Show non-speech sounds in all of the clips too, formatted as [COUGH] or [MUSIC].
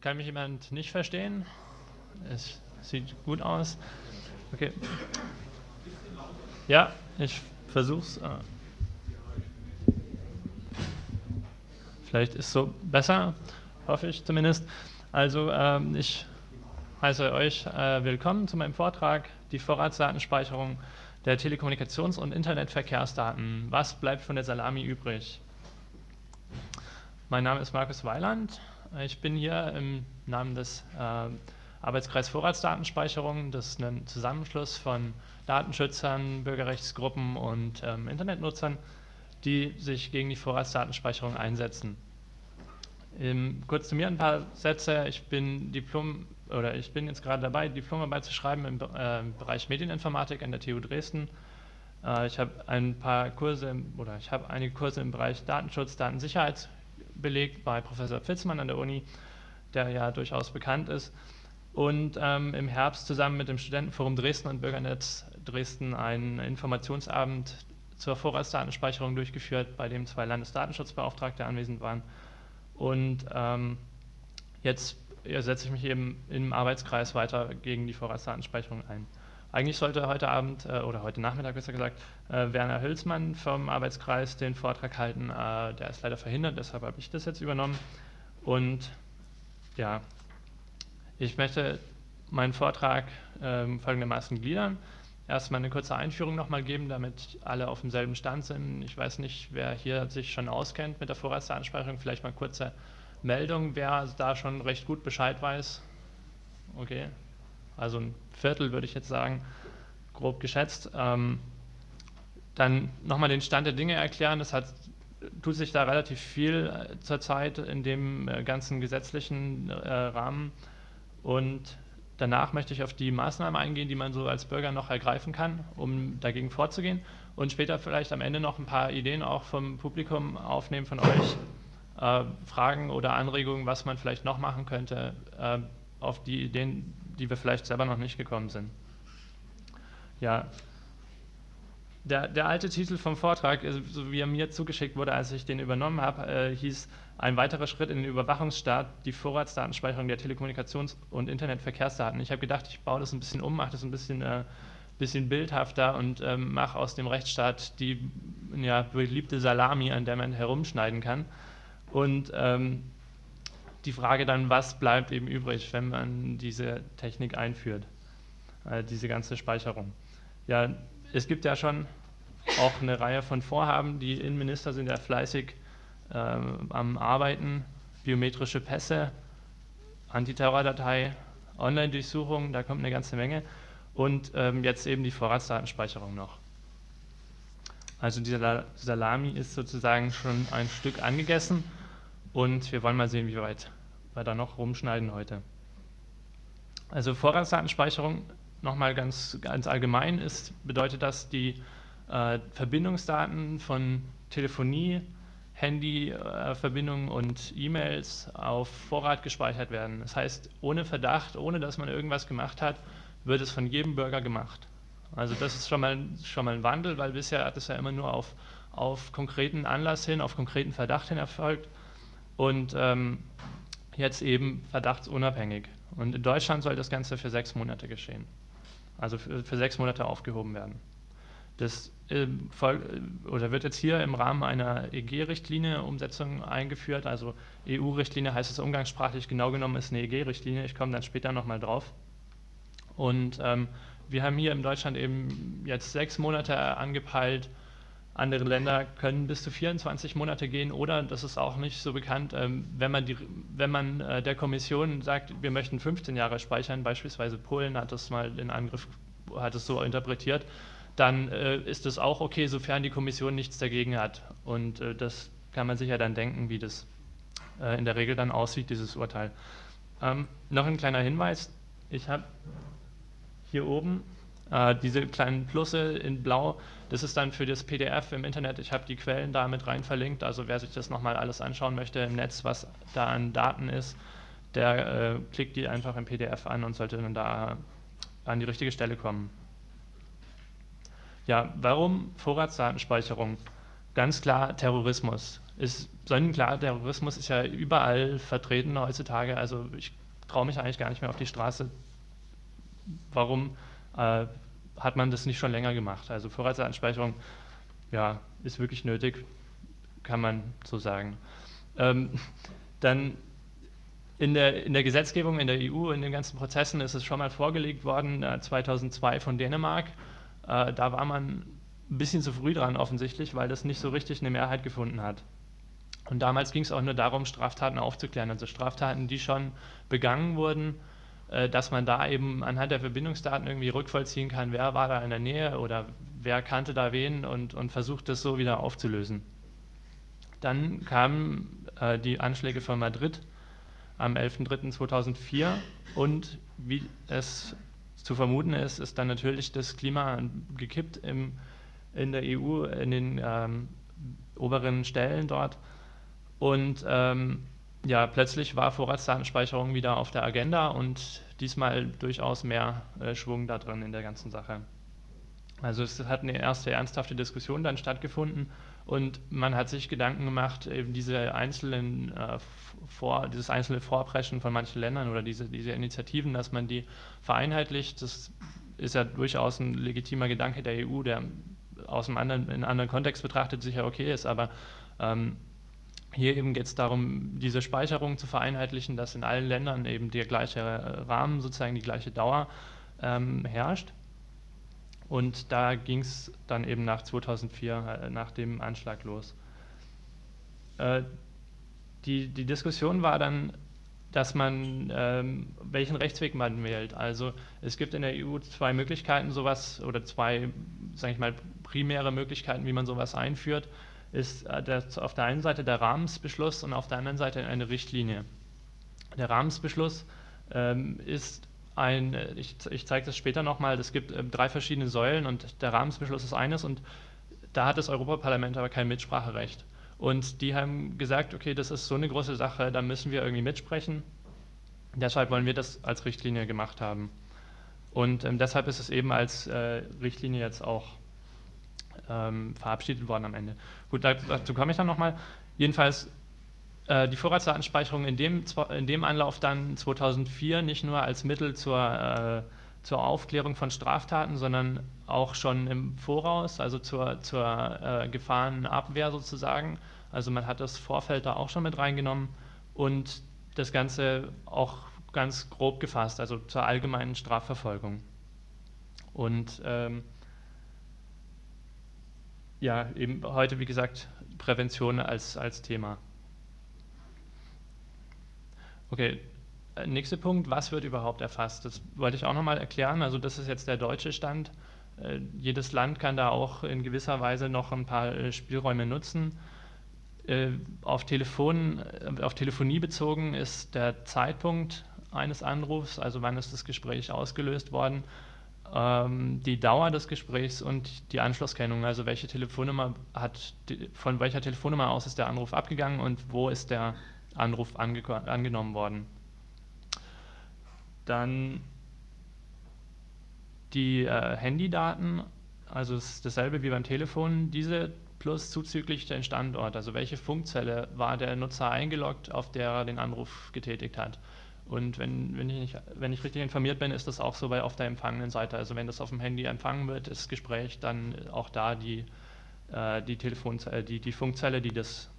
Kann mich jemand nicht verstehen? Es sieht gut aus. Okay. Ja, ich versuch's. Ah. Vielleicht ist so besser, hoffe ich zumindest. Also ähm, ich heiße euch äh, willkommen zu meinem Vortrag, die Vorratsdatenspeicherung der Telekommunikations- und Internetverkehrsdaten. Was bleibt von der Salami übrig? Mein Name ist Markus Weiland. Ich bin hier im Namen des äh, Arbeitskreis Vorratsdatenspeicherung. Das ist ein Zusammenschluss von Datenschützern, Bürgerrechtsgruppen und ähm, Internetnutzern, die sich gegen die Vorratsdatenspeicherung einsetzen. Ähm, kurz zu mir ein paar Sätze. Ich bin Diplom oder ich bin jetzt gerade dabei, Diplomarbeit zu schreiben im äh, Bereich Medieninformatik an der TU Dresden. Äh, ich habe ein paar Kurse oder ich habe einige Kurse im Bereich Datenschutz, Datensicherheit belegt bei Professor Pfitzmann an der Uni, der ja durchaus bekannt ist. Und ähm, im Herbst zusammen mit dem Studentenforum Dresden und Bürgernetz Dresden einen Informationsabend zur Vorratsdatenspeicherung durchgeführt, bei dem zwei Landesdatenschutzbeauftragte anwesend waren. Und ähm, jetzt setze ich mich eben im Arbeitskreis weiter gegen die Vorratsdatenspeicherung ein. Eigentlich sollte heute Abend äh, oder heute Nachmittag besser gesagt äh, Werner Hülsmann vom Arbeitskreis den Vortrag halten. Äh, der ist leider verhindert, deshalb habe ich das jetzt übernommen. Und ja, ich möchte meinen Vortrag ähm, folgendermaßen gliedern. Erstmal eine kurze Einführung nochmal geben, damit alle auf demselben Stand sind. Ich weiß nicht, wer hier sich schon auskennt mit der Vorratsdatenspeicherung. Vielleicht mal kurze Meldung, wer da schon recht gut Bescheid weiß. Okay, also ein Viertel würde ich jetzt sagen, grob geschätzt. Ähm, dann nochmal den Stand der Dinge erklären. Es hat, tut sich da relativ viel äh, zurzeit in dem äh, ganzen gesetzlichen äh, Rahmen. Und danach möchte ich auf die Maßnahmen eingehen, die man so als Bürger noch ergreifen kann, um dagegen vorzugehen. Und später vielleicht am Ende noch ein paar Ideen auch vom Publikum aufnehmen von euch. Äh, Fragen oder Anregungen, was man vielleicht noch machen könnte, äh, auf die Ideen, die wir vielleicht selber noch nicht gekommen sind. Ja, der, der alte Titel vom Vortrag, äh, so wie er mir zugeschickt wurde, als ich den übernommen habe, äh, hieß ein weiterer Schritt in den Überwachungsstaat, die Vorratsdatenspeicherung der Telekommunikations- und Internetverkehrsdaten. Ich habe gedacht, ich baue das ein bisschen um, mache das ein bisschen, äh, bisschen bildhafter und ähm, mache aus dem Rechtsstaat die ja, beliebte Salami, an der man herumschneiden kann. Und ähm, die Frage dann, was bleibt eben übrig, wenn man diese Technik einführt, äh, diese ganze Speicherung. Ja, es gibt ja schon auch eine Reihe von Vorhaben, die Innenminister sind ja fleißig äh, am Arbeiten, biometrische Pässe, Antiterrordatei, Online-Durchsuchung, da kommt eine ganze Menge und ähm, jetzt eben die Vorratsdatenspeicherung noch. Also dieser Salami ist sozusagen schon ein Stück angegessen und wir wollen mal sehen, wie weit wir da noch rumschneiden heute. Also Vorratsdatenspeicherung, nochmal ganz, ganz allgemein, ist, bedeutet das, die äh, Verbindungsdaten von Telefonie, Handyverbindungen äh, und E-Mails auf Vorrat gespeichert werden. Das heißt, ohne Verdacht, ohne dass man irgendwas gemacht hat, wird es von jedem Bürger gemacht. Also das ist schon mal, schon mal ein Wandel, weil bisher hat es ja immer nur auf, auf konkreten Anlass hin, auf konkreten Verdacht hin erfolgt und ähm, jetzt eben verdachtsunabhängig. Und in Deutschland soll das Ganze für sechs Monate geschehen. Also für, für sechs Monate aufgehoben werden. Das äh, oder wird jetzt hier im Rahmen einer EG-Richtlinie Umsetzung eingeführt. Also EU-Richtlinie heißt es umgangssprachlich, genau genommen ist eine EG-Richtlinie. Ich komme dann später nochmal drauf. Und ähm, wir haben hier in Deutschland eben jetzt sechs Monate angepeilt, andere Länder können bis zu 24 Monate gehen oder, das ist auch nicht so bekannt, ähm, wenn man, die, wenn man äh, der Kommission sagt, wir möchten 15 Jahre speichern, beispielsweise Polen hat das mal in Angriff, hat es so interpretiert, dann äh, ist das auch okay, sofern die Kommission nichts dagegen hat. Und äh, das kann man sich ja dann denken, wie das in der Regel dann aussieht, dieses Urteil. Ähm, noch ein kleiner Hinweis, ich habe hier oben äh, diese kleinen Plusse in blau, das ist dann für das PDF im Internet. Ich habe die Quellen da mit rein verlinkt. Also wer sich das nochmal alles anschauen möchte im Netz, was da an Daten ist, der äh, klickt die einfach im PDF an und sollte dann da an die richtige Stelle kommen. Ja, warum Vorratsdatenspeicherung? Ganz klar Terrorismus. ist sonnenklar, Terrorismus ist ja überall vertreten heutzutage. Also ich traue mich eigentlich gar nicht mehr auf die Straße. Warum äh, hat man das nicht schon länger gemacht? Also Vorratsdatenspeicherung ja, ist wirklich nötig, kann man so sagen. Ähm, dann in der, in der Gesetzgebung in der EU, in den ganzen Prozessen ist es schon mal vorgelegt worden, äh, 2002 von Dänemark. Äh, da war man ein bisschen zu früh dran offensichtlich, weil das nicht so richtig eine Mehrheit gefunden hat. Und damals ging es auch nur darum, Straftaten aufzuklären, also Straftaten, die schon begangen wurden, äh, dass man da eben anhand der Verbindungsdaten irgendwie rückvollziehen kann, wer war da in der Nähe oder wer kannte da wen und, und versucht das so wieder aufzulösen. Dann kamen äh, die Anschläge von Madrid am 11.03.2004 und wie es zu vermuten ist, ist dann natürlich das Klima gekippt im, in der EU, in den ähm, oberen Stellen dort. Und ähm, ja, plötzlich war Vorratsdatenspeicherung wieder auf der Agenda und diesmal durchaus mehr äh, Schwung da drin in der ganzen Sache. Also es hat eine erste ernsthafte Diskussion dann stattgefunden und man hat sich Gedanken gemacht, eben diese einzelnen äh, vor, dieses einzelne Vorpreschen von manchen Ländern oder diese, diese Initiativen, dass man die vereinheitlicht. Das ist ja durchaus ein legitimer Gedanke der EU, der aus einem anderen, in einem anderen Kontext betrachtet sicher okay ist, aber ähm, hier eben geht es darum, diese Speicherung zu vereinheitlichen, dass in allen Ländern eben der gleiche Rahmen, sozusagen die gleiche Dauer ähm, herrscht. Und da ging es dann eben nach 2004, äh, nach dem Anschlag los. Äh, die, die Diskussion war dann, dass man, ähm, welchen Rechtsweg man wählt. Also es gibt in der EU zwei Möglichkeiten, sowas, oder zwei, sage ich mal, primäre Möglichkeiten, wie man sowas einführt ist äh, das auf der einen Seite der Rahmensbeschluss und auf der anderen Seite eine Richtlinie. Der Rahmensbeschluss ähm, ist ein, ich, ich zeige das später nochmal, es gibt ähm, drei verschiedene Säulen und der Rahmensbeschluss ist eines und da hat das Europaparlament aber kein Mitspracherecht. Und die haben gesagt, okay, das ist so eine große Sache, da müssen wir irgendwie mitsprechen. Deshalb wollen wir das als Richtlinie gemacht haben. Und ähm, deshalb ist es eben als äh, Richtlinie jetzt auch ähm, verabschiedet worden am Ende. Gut, dazu komme ich dann nochmal. Jedenfalls äh, die Vorratsdatenspeicherung in dem, in dem Anlauf dann 2004 nicht nur als Mittel zur, äh, zur Aufklärung von Straftaten, sondern auch schon im Voraus, also zur, zur äh, Gefahrenabwehr sozusagen. Also man hat das Vorfeld da auch schon mit reingenommen und das Ganze auch ganz grob gefasst, also zur allgemeinen Strafverfolgung. Und ähm, ja, eben heute, wie gesagt, Prävention als, als Thema. Okay, äh, nächster Punkt, was wird überhaupt erfasst? Das wollte ich auch nochmal erklären. Also das ist jetzt der deutsche Stand. Äh, jedes Land kann da auch in gewisser Weise noch ein paar äh, Spielräume nutzen. Auf, Telefon, auf Telefonie bezogen ist der Zeitpunkt eines Anrufs, also wann ist das Gespräch ausgelöst worden, die Dauer des Gesprächs und die Anschlusskennung, also welche Telefonnummer hat, von welcher Telefonnummer aus ist der Anruf abgegangen und wo ist der Anruf ange angenommen worden. Dann die äh, Handydaten, also ist dasselbe wie beim Telefon, diese plus zuzüglich den Standort, also welche Funkzelle war der Nutzer eingeloggt, auf der er den Anruf getätigt hat. Und wenn, wenn, ich nicht, wenn ich richtig informiert bin, ist das auch so bei auf der empfangenen Seite. Also wenn das auf dem Handy empfangen wird, das Gespräch, dann auch da die, äh, die, Telefonzelle, die, die Funkzelle, die das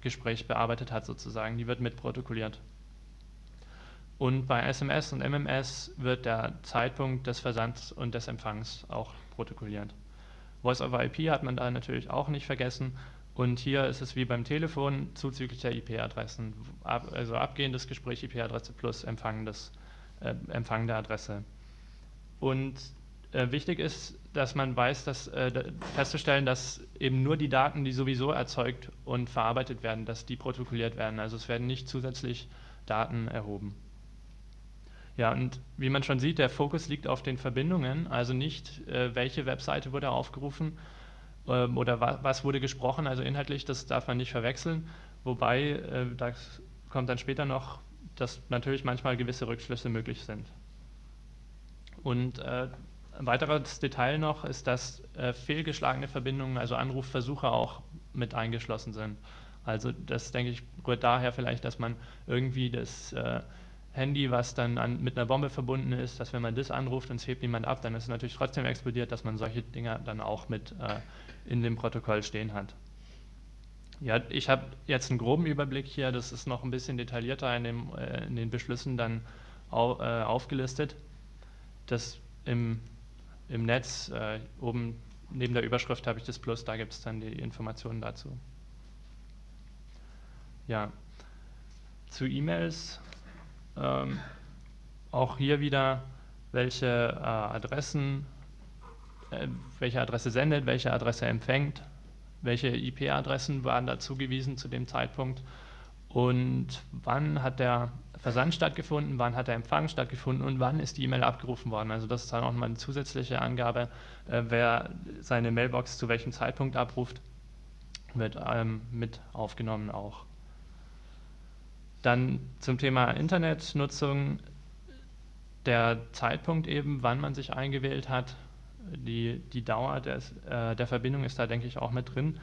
Gespräch bearbeitet hat sozusagen, die wird mitprotokolliert. Und bei SMS und MMS wird der Zeitpunkt des Versands und des Empfangs auch protokolliert. Voice over IP hat man da natürlich auch nicht vergessen. Und hier ist es wie beim Telefon zuzüglich der IP-Adressen, ab, also abgehendes Gespräch IP-Adresse plus empfangendes, äh, Empfang der Adresse. Und äh, wichtig ist, dass man weiß, dass, äh, festzustellen, dass eben nur die Daten, die sowieso erzeugt und verarbeitet werden, dass die protokolliert werden. Also es werden nicht zusätzlich Daten erhoben. Ja, und wie man schon sieht, der Fokus liegt auf den Verbindungen, also nicht, äh, welche Webseite wurde aufgerufen, oder wa was wurde gesprochen, also inhaltlich, das darf man nicht verwechseln. Wobei, äh, das kommt dann später noch, dass natürlich manchmal gewisse Rückschlüsse möglich sind. Und äh, ein weiteres Detail noch ist, dass äh, fehlgeschlagene Verbindungen, also Anrufversuche auch mit eingeschlossen sind. Also das, denke ich, rührt daher vielleicht, dass man irgendwie das äh, Handy, was dann an, mit einer Bombe verbunden ist, dass wenn man das anruft und es hebt niemand ab, dann ist es natürlich trotzdem explodiert, dass man solche Dinge dann auch mit äh, in dem Protokoll stehen hat. Ja, ich habe jetzt einen groben Überblick hier, das ist noch ein bisschen detaillierter in, dem, äh, in den Beschlüssen dann au, äh, aufgelistet. Das im, im Netz, äh, oben neben der Überschrift habe ich das Plus, da gibt es dann die Informationen dazu. Ja, zu E-Mails ähm, auch hier wieder, welche äh, Adressen, welche Adresse sendet, welche Adresse empfängt, welche IP-Adressen waren da zugewiesen zu dem Zeitpunkt und wann hat der Versand stattgefunden, wann hat der Empfang stattgefunden und wann ist die E-Mail abgerufen worden. Also das ist dann auch mal eine zusätzliche Angabe, äh, wer seine Mailbox zu welchem Zeitpunkt abruft, wird ähm, mit aufgenommen auch. Dann zum Thema Internetnutzung, der Zeitpunkt eben, wann man sich eingewählt hat, die, die Dauer des, äh, der Verbindung ist da, denke ich, auch mit drin,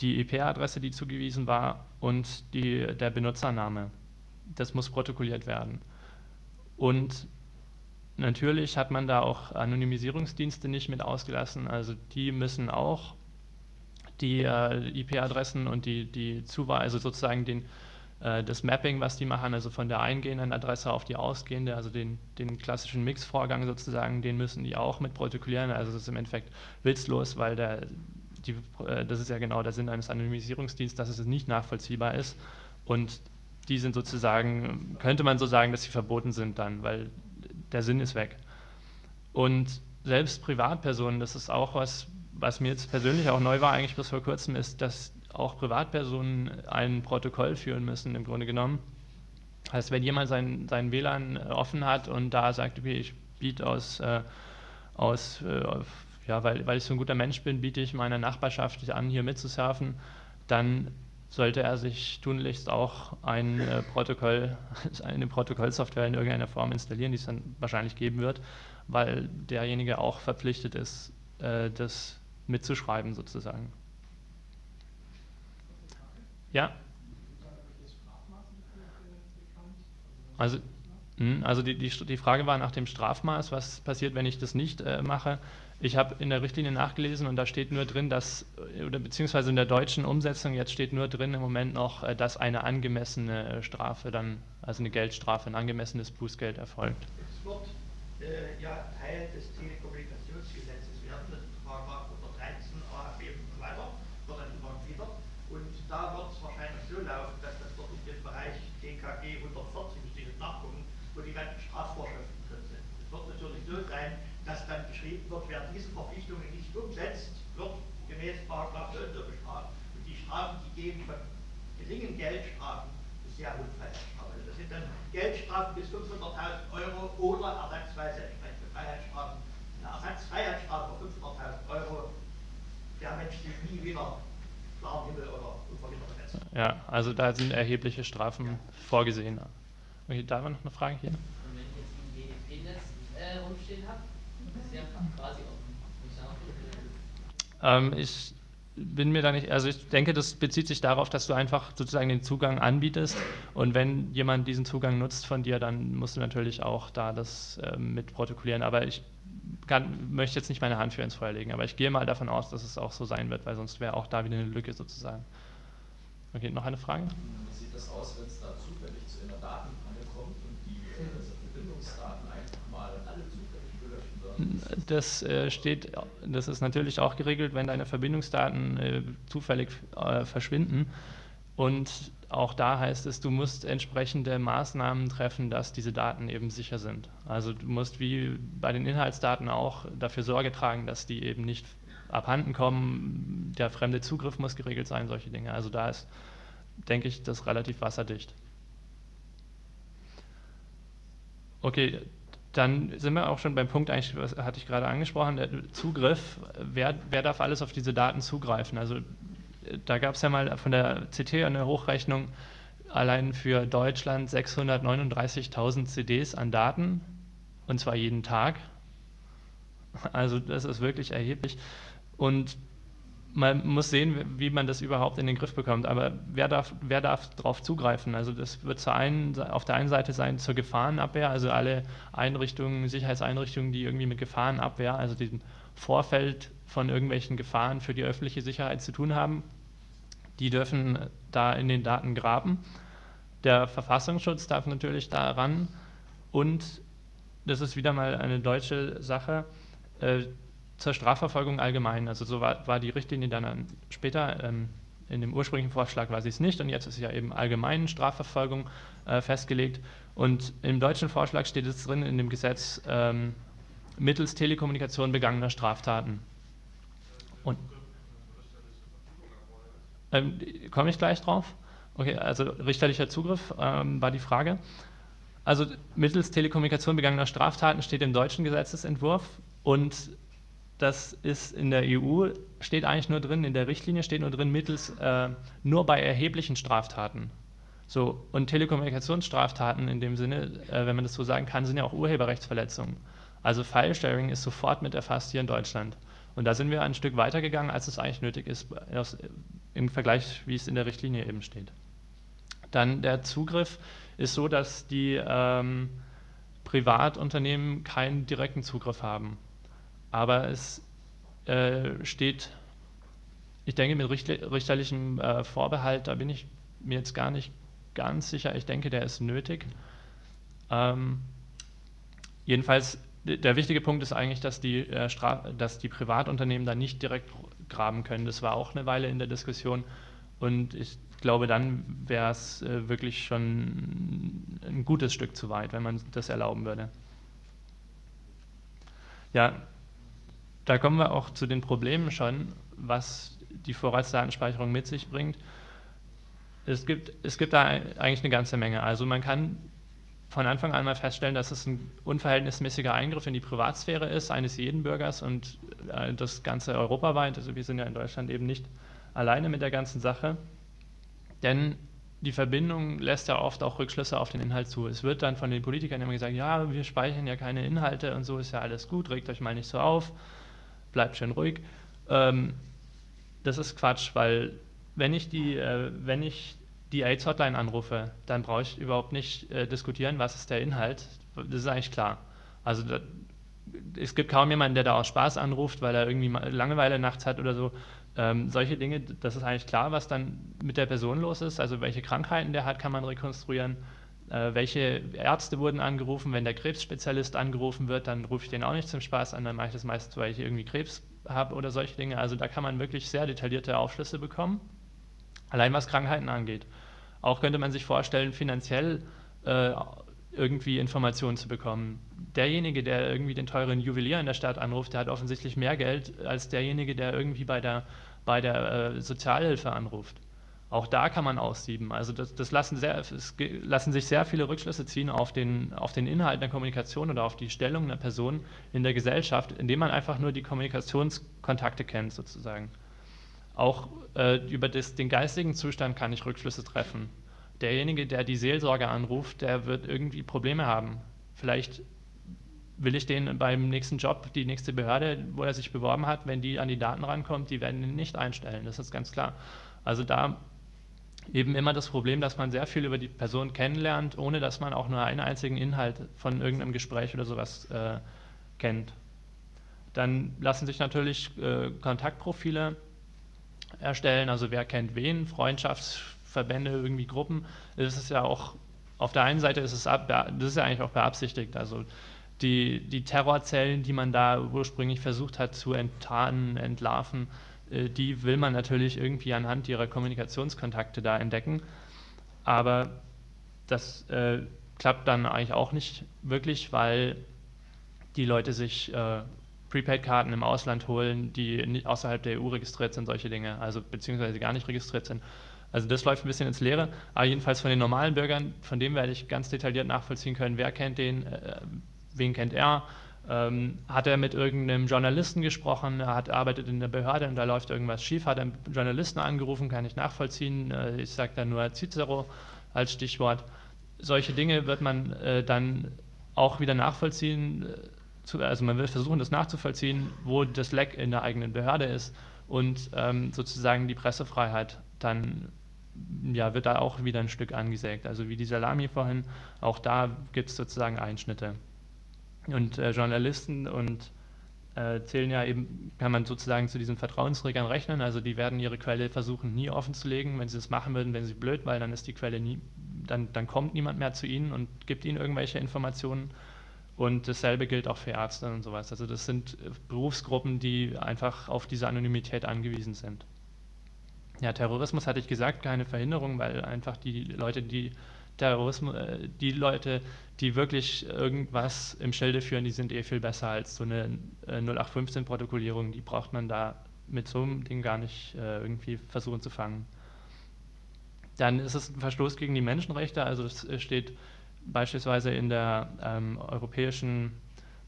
die IP-Adresse, die zugewiesen war und die, der Benutzername. Das muss protokolliert werden. Und natürlich hat man da auch Anonymisierungsdienste nicht mit ausgelassen, also die müssen auch die äh, IP-Adressen und die, die Zuwahl, also sozusagen den, das Mapping, was die machen, also von der eingehenden Adresse auf die ausgehende, also den, den klassischen Mix-Vorgang sozusagen, den müssen die auch mit protokollieren. Also das ist im Endeffekt witzlos, weil der, die, äh, das ist ja genau der Sinn eines Anonymisierungsdienstes, dass es nicht nachvollziehbar ist. Und die sind sozusagen, könnte man so sagen, dass sie verboten sind dann, weil der Sinn ist weg. Und selbst Privatpersonen, das ist auch was, was mir jetzt persönlich auch neu war, eigentlich bis vor kurzem, ist, dass auch Privatpersonen ein Protokoll führen müssen, im Grunde genommen. Heißt, wenn jemand sein, sein WLAN offen hat und da sagt, okay, ich biete aus, äh, aus äh, ja, weil, weil ich so ein guter Mensch bin, biete ich meiner Nachbarschaft an, hier mitzusurfen, dann sollte er sich tunlichst auch ein äh, Protokoll, [LAUGHS] eine Protokollsoftware in irgendeiner Form installieren, die es dann wahrscheinlich geben wird, weil derjenige auch verpflichtet ist, äh, das mitzuschreiben sozusagen. Ja. Also, hm, also die, die, die Frage war nach dem Strafmaß, was passiert, wenn ich das nicht äh, mache. Ich habe in der Richtlinie nachgelesen und da steht nur drin, dass, äh, oder beziehungsweise in der deutschen Umsetzung jetzt steht nur drin im Moment noch, äh, dass eine angemessene äh, Strafe dann, also eine Geldstrafe, ein angemessenes Bußgeld erfolgt. Es wird äh, ja Teil des Telekommunikationsgesetzes werden, das Paragraph 113a eben weiter, wird dann immer wieder. Und da wird so laufen, dass das dort in dem Bereich TKG 140 bestimmte nachgucken, wo die ganzen Strafvorschriften drin sind. Es wird natürlich so sein, dass dann geschrieben wird, wer diese Verpflichtungen nicht umsetzt, wird gemäß Paragraph so bestraft. Und die Strafen, die geben von gelingen Geldstrafen, ist sehr Unfallstrafe. Also das sind dann Geldstrafen bis 500.000 Euro oder ersatzweise entsprechende Freiheitsstrafen. Eine Ersatzfreiheitsstrafe von 500.000 Euro, der Mensch steht nie wieder klaren Himmel oder ja, also da sind erhebliche Strafen vorgesehen. Okay, da war noch eine Frage hier. Und wenn ich jetzt ein GDP-Netz äh, rumstehen habe, ist ja quasi offen. Ähm, ich bin mir da nicht, also ich denke, das bezieht sich darauf, dass du einfach sozusagen den Zugang anbietest und wenn jemand diesen Zugang nutzt von dir, dann musst du natürlich auch da das äh, mit protokollieren. Aber ich kann, möchte jetzt nicht meine Hand für ins Feuer legen, aber ich gehe mal davon aus, dass es auch so sein wird, weil sonst wäre auch da wieder eine Lücke sozusagen. Okay, noch eine Frage? Wie sieht das aus, wenn es da zufällig zu einer Datenpanne kommt und die äh, Verbindungsdaten einfach mal alle zufällig gelöscht werden? Das äh, steht, das ist natürlich auch geregelt, wenn deine Verbindungsdaten äh, zufällig äh, verschwinden. Und auch da heißt es, du musst entsprechende Maßnahmen treffen, dass diese Daten eben sicher sind. Also du musst wie bei den Inhaltsdaten auch dafür Sorge tragen, dass die eben nicht abhanden kommen. Der fremde Zugriff muss geregelt sein, solche Dinge. Also da ist, denke ich, das relativ wasserdicht. Okay, dann sind wir auch schon beim Punkt, eigentlich, was hatte ich gerade angesprochen, der Zugriff. Wer, wer darf alles auf diese Daten zugreifen? Also da gab es ja mal von der CT eine Hochrechnung, allein für Deutschland 639.000 CDs an Daten, und zwar jeden Tag. Also das ist wirklich erheblich. Und man muss sehen, wie man das überhaupt in den Griff bekommt. Aber wer darf, wer darf darauf zugreifen? Also das wird zur einen, auf der einen Seite sein zur Gefahrenabwehr, also alle Einrichtungen, Sicherheitseinrichtungen, die irgendwie mit Gefahrenabwehr, also diesem Vorfeld von irgendwelchen Gefahren für die öffentliche Sicherheit zu tun haben, die dürfen da in den Daten graben. Der Verfassungsschutz darf natürlich da ran und das ist wieder mal eine deutsche Sache. Zur Strafverfolgung allgemein. Also so war, war die Richtlinie dann später, ähm, in dem ursprünglichen Vorschlag war sie es nicht und jetzt ist ja eben allgemein Strafverfolgung äh, festgelegt. Und im deutschen Vorschlag steht es drin in dem Gesetz ähm, mittels Telekommunikation begangener Straftaten. Und ähm, komme ich gleich drauf? Okay, also richterlicher Zugriff ähm, war die Frage. Also mittels Telekommunikation begangener Straftaten steht im deutschen Gesetzesentwurf und das ist in der EU, steht eigentlich nur drin, in der Richtlinie steht nur drin, mittels äh, nur bei erheblichen Straftaten. So, und Telekommunikationsstraftaten in dem Sinne, äh, wenn man das so sagen kann, sind ja auch Urheberrechtsverletzungen. Also File-Sharing ist sofort mit erfasst hier in Deutschland. Und da sind wir ein Stück weiter gegangen, als es eigentlich nötig ist, aus, im Vergleich, wie es in der Richtlinie eben steht. Dann der Zugriff ist so, dass die ähm, Privatunternehmen keinen direkten Zugriff haben. Aber es äh, steht, ich denke mit richterlichem äh, Vorbehalt, da bin ich mir jetzt gar nicht ganz sicher, ich denke, der ist nötig. Ähm, jedenfalls, der wichtige Punkt ist eigentlich, dass die, äh, dass die Privatunternehmen da nicht direkt graben können. Das war auch eine Weile in der Diskussion und ich glaube, dann wäre es äh, wirklich schon ein gutes Stück zu weit, wenn man das erlauben würde. Ja, da kommen wir auch zu den Problemen schon, was die Vorratsdatenspeicherung mit sich bringt. Es gibt, es gibt da eigentlich eine ganze Menge. Also man kann von Anfang an mal feststellen, dass es ein unverhältnismäßiger Eingriff in die Privatsphäre ist, eines jeden Bürgers und äh, das Ganze europaweit. Also wir sind ja in Deutschland eben nicht alleine mit der ganzen Sache. Denn die Verbindung lässt ja oft auch Rückschlüsse auf den Inhalt zu. Es wird dann von den Politikern immer gesagt, ja, wir speichern ja keine Inhalte und so ist ja alles gut, regt euch mal nicht so auf bleibt schön ruhig. Ähm, das ist Quatsch, weil wenn ich die, äh, wenn ich die AIDS-Hotline anrufe, dann brauche ich überhaupt nicht äh, diskutieren, was ist der Inhalt. Das ist eigentlich klar. Also da, es gibt kaum jemanden, der da aus Spaß anruft, weil er irgendwie Langeweile nachts hat oder so. Ähm, solche Dinge, das ist eigentlich klar, was dann mit der Person los ist. Also welche Krankheiten der hat, kann man rekonstruieren. Äh, welche Ärzte wurden angerufen? Wenn der Krebsspezialist angerufen wird, dann rufe ich den auch nicht zum Spaß an, dann mache ich das meistens, weil ich irgendwie Krebs habe oder solche Dinge. Also da kann man wirklich sehr detaillierte Aufschlüsse bekommen, allein was Krankheiten angeht. Auch könnte man sich vorstellen, finanziell äh, irgendwie Informationen zu bekommen. Derjenige, der irgendwie den teuren Juwelier in der Stadt anruft, der hat offensichtlich mehr Geld als derjenige, der irgendwie bei der, bei der äh, Sozialhilfe anruft. Auch da kann man aussieben. Also das, das lassen, sehr, es lassen sich sehr viele Rückschlüsse ziehen auf den, auf den Inhalt der Kommunikation oder auf die Stellung einer Person in der Gesellschaft, indem man einfach nur die Kommunikationskontakte kennt sozusagen. Auch äh, über das, den geistigen Zustand kann ich Rückschlüsse treffen. Derjenige, der die Seelsorge anruft, der wird irgendwie Probleme haben. Vielleicht will ich den beim nächsten Job, die nächste Behörde, wo er sich beworben hat, wenn die an die Daten rankommt, die werden ihn nicht einstellen. Das ist ganz klar. Also da eben immer das Problem, dass man sehr viel über die Person kennenlernt, ohne dass man auch nur einen einzigen Inhalt von irgendeinem Gespräch oder sowas äh, kennt. Dann lassen sich natürlich äh, Kontaktprofile erstellen, also wer kennt wen, Freundschaftsverbände, irgendwie Gruppen. Das ist ja auch, auf der einen Seite ist es ab, das ist ja eigentlich auch beabsichtigt, also die, die Terrorzellen, die man da ursprünglich versucht hat zu enttarnen, entlarven, die will man natürlich irgendwie anhand ihrer Kommunikationskontakte da entdecken. Aber das äh, klappt dann eigentlich auch nicht wirklich, weil die Leute sich äh, Prepaid-Karten im Ausland holen, die außerhalb der EU registriert sind, solche Dinge, also beziehungsweise gar nicht registriert sind. Also das läuft ein bisschen ins Leere, aber jedenfalls von den normalen Bürgern, von dem werde ich ganz detailliert nachvollziehen können, wer kennt den, äh, wen kennt er, ähm, hat er mit irgendeinem Journalisten gesprochen, er hat, arbeitet in der Behörde und da läuft irgendwas schief, hat er einen Journalisten angerufen, kann ich nachvollziehen. Äh, ich sage da nur Cicero als Stichwort. Solche Dinge wird man äh, dann auch wieder nachvollziehen, äh, zu, also man will versuchen, das nachzuvollziehen, wo das Leck in der eigenen Behörde ist und ähm, sozusagen die Pressefreiheit dann ja, wird da auch wieder ein Stück angesägt. Also wie die Salami vorhin, auch da gibt es sozusagen Einschnitte. Und äh, Journalisten und äh, zählen ja eben, kann man sozusagen zu diesen Vertrauensträgern rechnen. Also die werden ihre Quelle versuchen nie offen zu legen. Wenn sie das machen würden, wären sie blöd, weil dann ist die Quelle nie, dann, dann kommt niemand mehr zu ihnen und gibt ihnen irgendwelche Informationen. Und dasselbe gilt auch für Ärzte und sowas. Also das sind äh, Berufsgruppen, die einfach auf diese Anonymität angewiesen sind. Ja, Terrorismus hatte ich gesagt, keine Verhinderung, weil einfach die Leute, die Terrorismus, äh, die Leute, die wirklich irgendwas im Schilde führen, die sind eh viel besser als so eine 0815-Protokollierung. Äh, die braucht man da mit so einem Ding gar nicht äh, irgendwie versuchen zu fangen. Dann ist es ein Verstoß gegen die Menschenrechte, also es steht beispielsweise in der ähm, Europäischen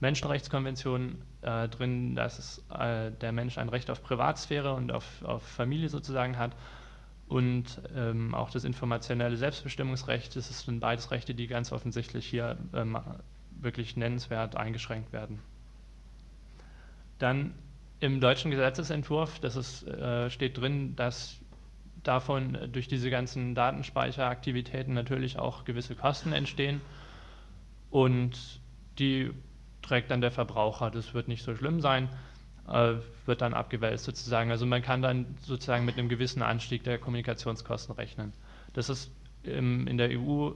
Menschenrechtskonvention äh, drin, dass es, äh, der Mensch ein Recht auf Privatsphäre und auf, auf Familie sozusagen hat und ähm, auch das informationelle Selbstbestimmungsrecht. Das sind beides Rechte, die ganz offensichtlich hier ähm, wirklich nennenswert eingeschränkt werden. Dann im deutschen Gesetzesentwurf, das ist, äh, steht drin, dass davon durch diese ganzen Datenspeicheraktivitäten natürlich auch gewisse Kosten entstehen und die trägt dann der Verbraucher. Das wird nicht so schlimm sein, wird dann abgewälzt sozusagen. Also man kann dann sozusagen mit einem gewissen Anstieg der Kommunikationskosten rechnen. Das ist in der EU,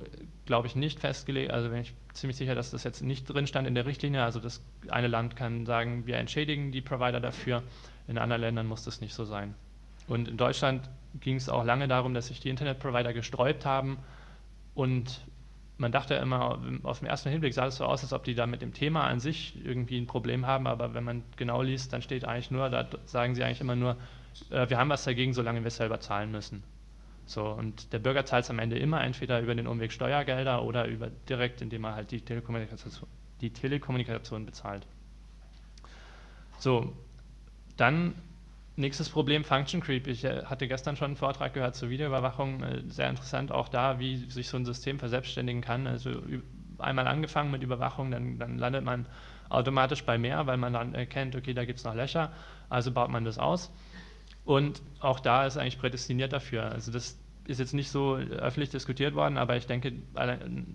glaube ich, nicht festgelegt. Also bin ich ziemlich sicher, dass das jetzt nicht drin stand in der Richtlinie. Also das eine Land kann sagen, wir entschädigen die Provider dafür. In anderen Ländern muss das nicht so sein. Und in Deutschland ging es auch lange darum, dass sich die Internetprovider gesträubt haben und man dachte immer, auf den ersten Hinblick sah es so aus, als ob die da mit dem Thema an sich irgendwie ein Problem haben, aber wenn man genau liest, dann steht eigentlich nur, da sagen sie eigentlich immer nur, äh, wir haben was dagegen, solange wir es selber zahlen müssen. So, und der Bürger zahlt es am Ende immer entweder über den Umweg Steuergelder oder über direkt, indem er halt die Telekommunikation, die Telekommunikation bezahlt. So, dann Nächstes Problem, Function Creep. Ich äh, hatte gestern schon einen Vortrag gehört zur Videoüberwachung. Äh, sehr interessant auch da, wie sich so ein System verselbstständigen kann. Also einmal angefangen mit Überwachung, dann, dann landet man automatisch bei mehr, weil man dann erkennt, okay, da gibt es noch Löcher, also baut man das aus. Und auch da ist eigentlich prädestiniert dafür. Also das ist jetzt nicht so öffentlich diskutiert worden, aber ich denke,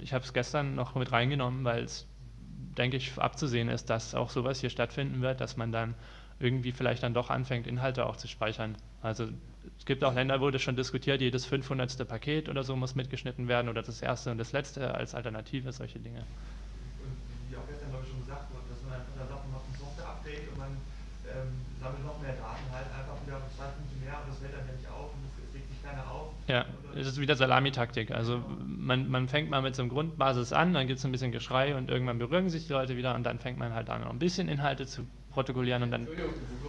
ich habe es gestern noch mit reingenommen, weil es, denke ich, abzusehen ist, dass auch sowas hier stattfinden wird, dass man dann irgendwie vielleicht dann doch anfängt, Inhalte auch zu speichern. Also es gibt auch Länder, wo das schon diskutiert, jedes 500. Paket oder so muss mitgeschnitten werden oder das erste und das letzte als Alternative, solche Dinge. Und wie auch gestern, glaube ich, schon gesagt wurde, dass man einfach da sagt, man macht ein Software-Update und man ähm, sammelt noch mehr Daten, halt einfach wieder zwei Punkte mehr und das fällt dann ja nicht auf und es regt sich keiner auf. Ja, es ist wieder Salamitaktik. Also man, man fängt mal mit so einem Grundbasis an, dann gibt es ein bisschen Geschrei und irgendwann berühren sich die Leute wieder und dann fängt man halt an, noch ein bisschen Inhalte zu protokollieren und dann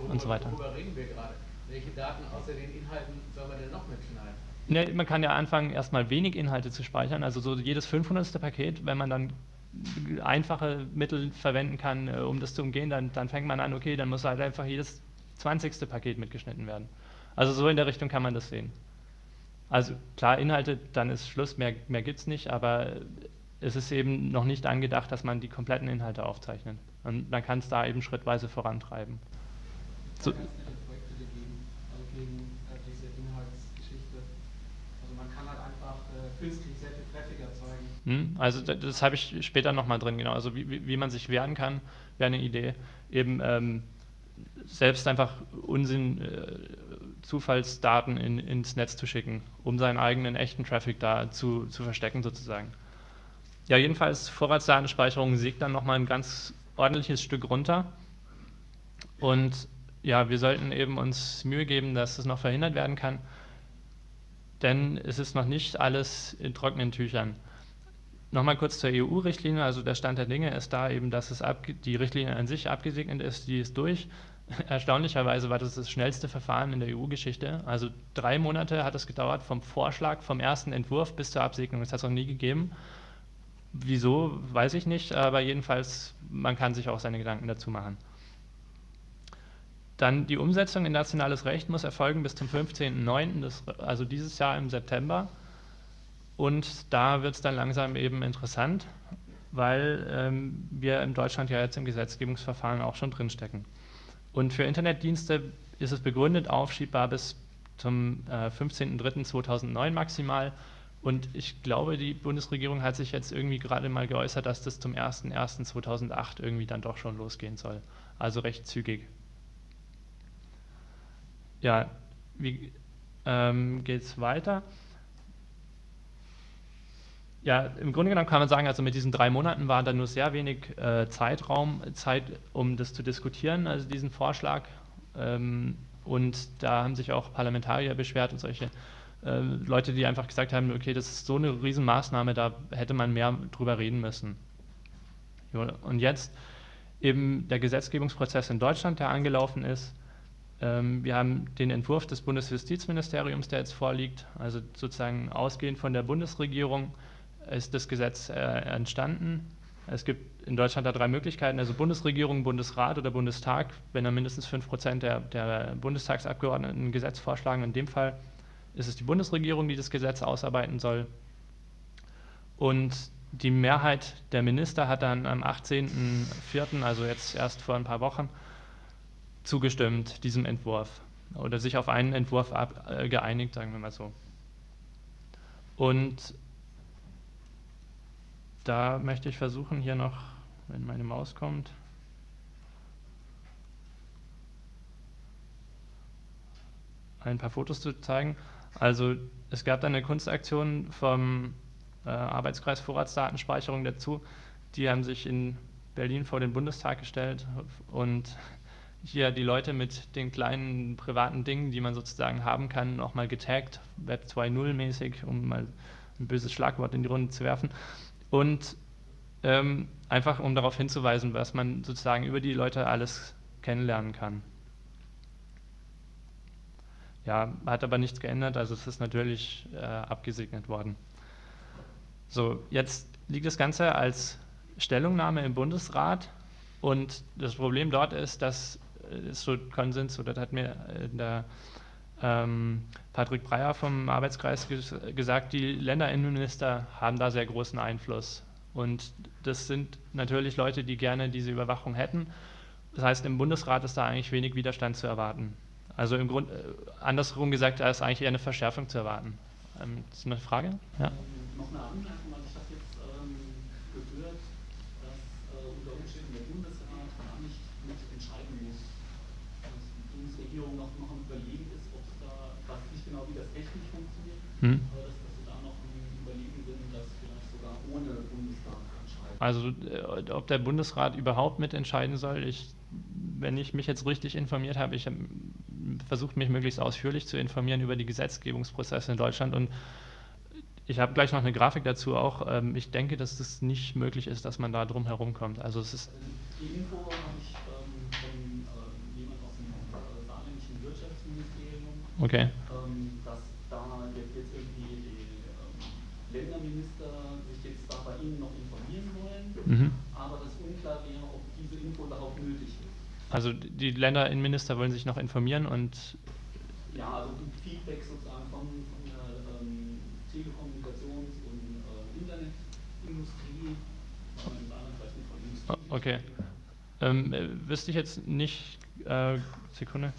und so weiter. Worüber reden wir gerade? Welche Daten außer den Inhalten soll man denn noch mitschneiden? Ne, man kann ja anfangen, erstmal wenig Inhalte zu speichern, also so jedes 500. Paket, wenn man dann einfache Mittel verwenden kann, äh, um das zu umgehen, dann, dann fängt man an, okay, dann muss halt einfach jedes 20. Paket mitgeschnitten werden. Also so in der Richtung kann man das sehen. Also klar, Inhalte, dann ist Schluss, mehr, mehr gibt es nicht, aber es ist eben noch nicht angedacht, dass man die kompletten Inhalte aufzeichnet. Und man kann es da eben schrittweise vorantreiben. So, also halt hm, also das, das habe ich später nochmal drin, genau. Also wie, wie man sich wehren kann, wäre eine Idee. Eben ähm, selbst einfach Unsinn, äh, Zufallsdaten in, ins Netz zu schicken, um seinen eigenen echten Traffic da zu, zu verstecken sozusagen. Ja, jedenfalls Vorratsdatenspeicherung sägt dann nochmal ein ganz ordentliches Stück runter. Und ja, wir sollten eben uns Mühe geben, dass es noch verhindert werden kann, denn es ist noch nicht alles in trockenen Tüchern. Nochmal kurz zur EU-Richtlinie, also der Stand der Dinge ist da eben, dass es die Richtlinie an sich abgesegnet ist, die ist durch. [LAUGHS] Erstaunlicherweise war das das schnellste Verfahren in der EU-Geschichte. Also drei Monate hat es gedauert vom Vorschlag, vom ersten Entwurf bis zur Absegnung. Das hat es noch nie gegeben. Wieso, weiß ich nicht, aber jedenfalls, man kann sich auch seine Gedanken dazu machen. Dann die Umsetzung in nationales Recht muss erfolgen bis zum 15.09., also dieses Jahr im September. Und da wird es dann langsam eben interessant, weil ähm, wir in Deutschland ja jetzt im Gesetzgebungsverfahren auch schon drinstecken. Und für Internetdienste ist es begründet aufschiebbar bis zum äh, 15.03.2009 maximal. Und ich glaube, die Bundesregierung hat sich jetzt irgendwie gerade mal geäußert, dass das zum 01.01.2008 irgendwie dann doch schon losgehen soll. Also recht zügig. Ja, wie ähm, geht es weiter? Ja, im Grunde genommen kann man sagen, also mit diesen drei Monaten war da nur sehr wenig äh, Zeitraum, Zeit, um das zu diskutieren, also diesen Vorschlag. Ähm, und da haben sich auch Parlamentarier beschwert und solche äh, Leute, die einfach gesagt haben, okay, das ist so eine Riesenmaßnahme, da hätte man mehr drüber reden müssen. Und jetzt eben der Gesetzgebungsprozess in Deutschland, der angelaufen ist. Ähm, wir haben den Entwurf des Bundesjustizministeriums, der jetzt vorliegt, also sozusagen ausgehend von der Bundesregierung ist das Gesetz äh, entstanden. Es gibt in Deutschland da drei Möglichkeiten, also Bundesregierung, Bundesrat oder Bundestag, wenn da mindestens 5 Prozent der, der Bundestagsabgeordneten ein Gesetz vorschlagen. In dem Fall ist es die Bundesregierung, die das Gesetz ausarbeiten soll. Und die Mehrheit der Minister hat dann am 18.04., also jetzt erst vor ein paar Wochen, zugestimmt diesem Entwurf oder sich auf einen Entwurf ab, äh, geeinigt, sagen wir mal so. Und da möchte ich versuchen, hier noch, wenn meine Maus kommt, ein paar Fotos zu zeigen. Also es gab dann eine Kunstaktion vom äh, Arbeitskreis Vorratsdatenspeicherung dazu. Die haben sich in Berlin vor den Bundestag gestellt und hier die Leute mit den kleinen privaten Dingen, die man sozusagen haben kann, auch mal getaggt, Web 2.0 mäßig, um mal ein böses Schlagwort in die Runde zu werfen. Und ähm, einfach um darauf hinzuweisen, was man sozusagen über die Leute alles kennenlernen kann. Ja, hat aber nichts geändert, also es ist natürlich äh, abgesegnet worden. So, jetzt liegt das Ganze als Stellungnahme im Bundesrat und das Problem dort ist, dass ist so Konsens, oder das hat mir äh, der ähm, Patrick Breyer vom Arbeitskreis ges gesagt, die Länderinnenminister haben da sehr großen Einfluss. Und das sind natürlich Leute, die gerne diese Überwachung hätten. Das heißt, im Bundesrat ist da eigentlich wenig Widerstand zu erwarten. Also im Grunde, äh, andersrum gesagt, da ist eigentlich eher eine Verschärfung zu erwarten. Ähm, ist eine Frage? Ja. Noch eine Anmerkung, also ich habe jetzt ähm, gehört, dass äh, unter Umständen der Bundesrat gar nicht mit entscheiden muss. Dass die Bundesregierung noch, noch am Überlegen ist, ob es da, weiß nicht genau, wie das technisch funktioniert, hm. aber dass, dass sie da noch Überlegen sind, das vielleicht sogar ohne Bundestag entscheiden. Also äh, ob der Bundesrat überhaupt mitentscheiden soll, ich wenn ich mich jetzt richtig informiert habe, ich habe versucht, mich möglichst ausführlich zu informieren über die Gesetzgebungsprozesse in Deutschland und ich habe gleich noch eine Grafik dazu auch. Ähm, ich denke, dass das nicht möglich ist, dass man da drum herum kommt. Also es ist die Info habe ich ähm, von jemand aus dem äh, saarländischen Wirtschaftsministerium, okay. ähm, dass da jetzt, jetzt irgendwie die ähm, Länderminister sich jetzt da bei Ihnen noch informieren wollen, mhm. aber dass unklar wäre, ob diese Info überhaupt nötig ist. Also die Länderinnenminister wollen sich noch informieren und ja, also Feedback sozusagen von, von der ähm, Telekommunikations- und äh, Internetindustrie, Okay. Ähm, äh, wüsste ich jetzt nicht, äh, Sekunde.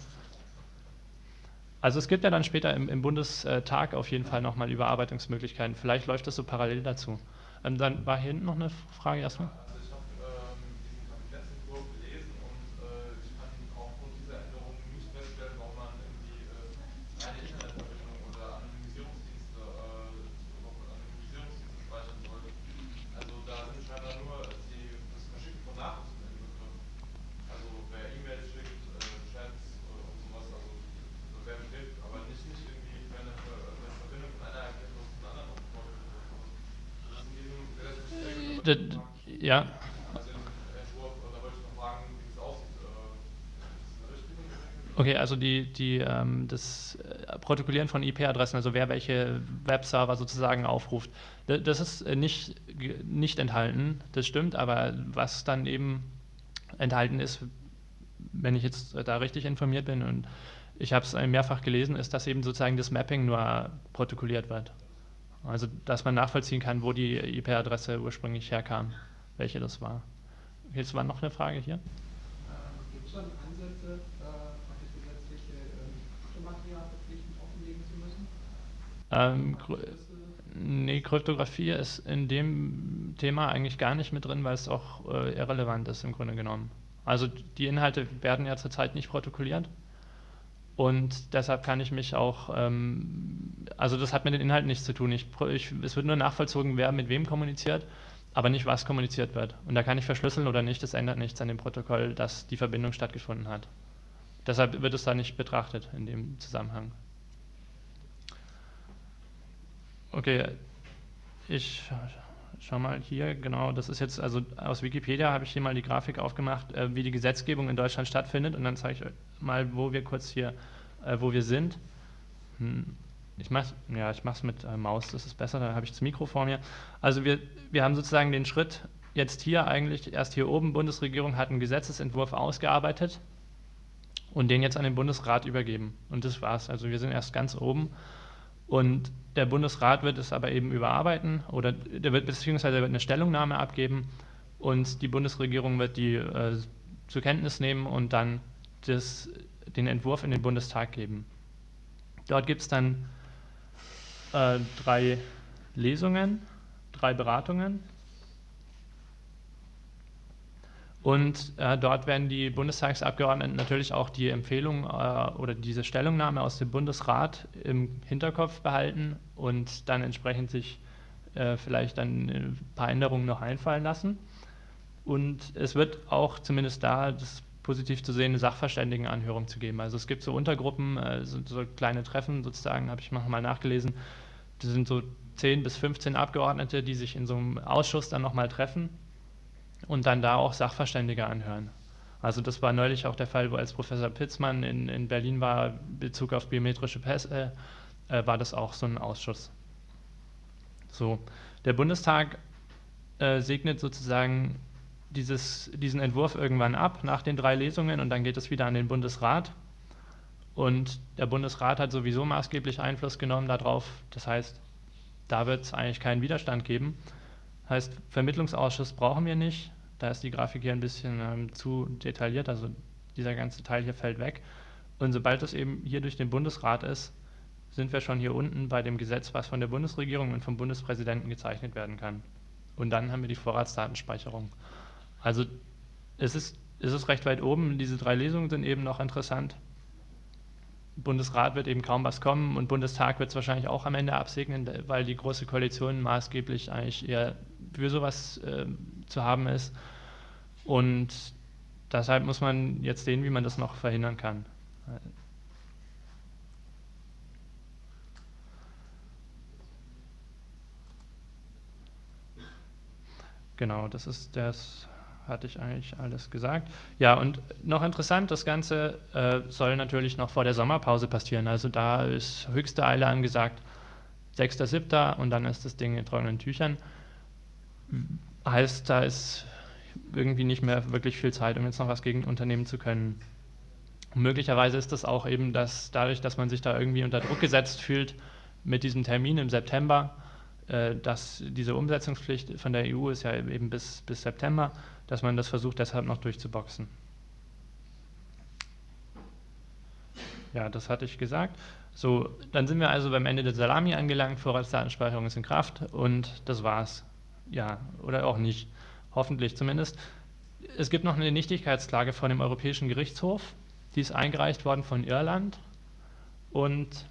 Also es gibt ja dann später im, im Bundestag auf jeden Fall nochmal Überarbeitungsmöglichkeiten. Vielleicht läuft das so parallel dazu. Ähm, dann war hier hinten noch eine Frage erstmal. Also die, die, ähm, das äh, Protokollieren von IP-Adressen, also wer welche Webserver sozusagen aufruft, das ist äh, nicht, nicht enthalten, das stimmt, aber was dann eben enthalten ist, wenn ich jetzt da richtig informiert bin und ich habe es mehrfach gelesen, ist, dass eben sozusagen das Mapping nur protokolliert wird. Also dass man nachvollziehen kann, wo die IP-Adresse ursprünglich herkam welche das war. Jetzt war noch eine Frage hier. Gibt es schon Ansätze, äh, gesetzliche Material verpflichtend offenlegen zu müssen? Ähm, nee, Kryptographie ist in dem Thema eigentlich gar nicht mit drin, weil es auch äh, irrelevant ist im Grunde genommen. Also die Inhalte werden ja zurzeit nicht protokolliert und deshalb kann ich mich auch, ähm, also das hat mit den Inhalten nichts zu tun. Ich, ich, es wird nur nachvollzogen, wer mit wem kommuniziert, aber nicht, was kommuniziert wird. Und da kann ich verschlüsseln oder nicht, das ändert nichts an dem Protokoll, dass die Verbindung stattgefunden hat. Deshalb wird es da nicht betrachtet in dem Zusammenhang. Okay, ich schau mal hier, genau, das ist jetzt, also aus Wikipedia habe ich hier mal die Grafik aufgemacht, äh, wie die Gesetzgebung in Deutschland stattfindet und dann zeige ich euch mal, wo wir kurz hier, äh, wo wir sind. Hm. Ich mache ja, es mit äh, Maus, das ist besser, da habe ich das Mikro vor mir. Also wir, wir haben sozusagen den Schritt jetzt hier eigentlich, erst hier oben, Bundesregierung hat einen Gesetzesentwurf ausgearbeitet und den jetzt an den Bundesrat übergeben. Und das war's. Also wir sind erst ganz oben und der Bundesrat wird es aber eben überarbeiten oder der wird beziehungsweise wird eine Stellungnahme abgeben und die Bundesregierung wird die äh, zur Kenntnis nehmen und dann das, den Entwurf in den Bundestag geben. Dort gibt es dann äh, drei Lesungen, drei Beratungen Und äh, dort werden die Bundestagsabgeordneten natürlich auch die Empfehlung äh, oder diese Stellungnahme aus dem Bundesrat im Hinterkopf behalten und dann entsprechend sich äh, vielleicht dann ein paar Änderungen noch einfallen lassen. Und es wird auch zumindest da, das positiv zu sehen, eine Sachverständigenanhörung zu geben. Also es gibt so Untergruppen, äh, so, so, kleine Treffen sozusagen, habe ich mal nachgelesen. Das sind so 10 bis 15 Abgeordnete, die sich in so einem Ausschuss dann nochmal treffen und dann da auch Sachverständige anhören. Also das war neulich auch der Fall, wo als Professor Pitzmann in, in Berlin war, Bezug auf biometrische Pässe, äh, war das auch so ein Ausschuss. So, der Bundestag äh, segnet sozusagen dieses, diesen Entwurf irgendwann ab nach den drei Lesungen und dann geht es wieder an den Bundesrat. Und der Bundesrat hat sowieso maßgeblich Einfluss genommen darauf. Das heißt, da wird es eigentlich keinen Widerstand geben. Heißt, Vermittlungsausschuss brauchen wir nicht. Da ist die Grafik hier ein bisschen ähm, zu detailliert, also dieser ganze Teil hier fällt weg. Und sobald es eben hier durch den Bundesrat ist, sind wir schon hier unten bei dem Gesetz, was von der Bundesregierung und vom Bundespräsidenten gezeichnet werden kann. Und dann haben wir die Vorratsdatenspeicherung. Also es ist, es ist recht weit oben. Diese drei Lesungen sind eben noch interessant. Bundesrat wird eben kaum was kommen und Bundestag wird es wahrscheinlich auch am Ende absegnen, weil die Große Koalition maßgeblich eigentlich eher für sowas äh, zu haben ist. Und deshalb muss man jetzt sehen, wie man das noch verhindern kann. Genau, das ist das, hatte ich eigentlich alles gesagt. Ja, und noch interessant, das Ganze äh, soll natürlich noch vor der Sommerpause passieren. Also da ist höchste Eile angesagt, 6.7. und dann ist das Ding in trockenen Tüchern heißt, da ist irgendwie nicht mehr wirklich viel Zeit, um jetzt noch was gegen unternehmen zu können. Und möglicherweise ist das auch eben, dass dadurch, dass man sich da irgendwie unter Druck gesetzt fühlt mit diesem Termin im September, äh, dass diese Umsetzungspflicht von der EU ist ja eben bis, bis September, dass man das versucht deshalb noch durchzuboxen. Ja, das hatte ich gesagt. So, dann sind wir also beim Ende der Salami angelangt, Vorratsdatenspeicherung ist in Kraft und das war's ja, oder auch nicht, hoffentlich zumindest. Es gibt noch eine Nichtigkeitsklage von dem Europäischen Gerichtshof, die ist eingereicht worden von Irland und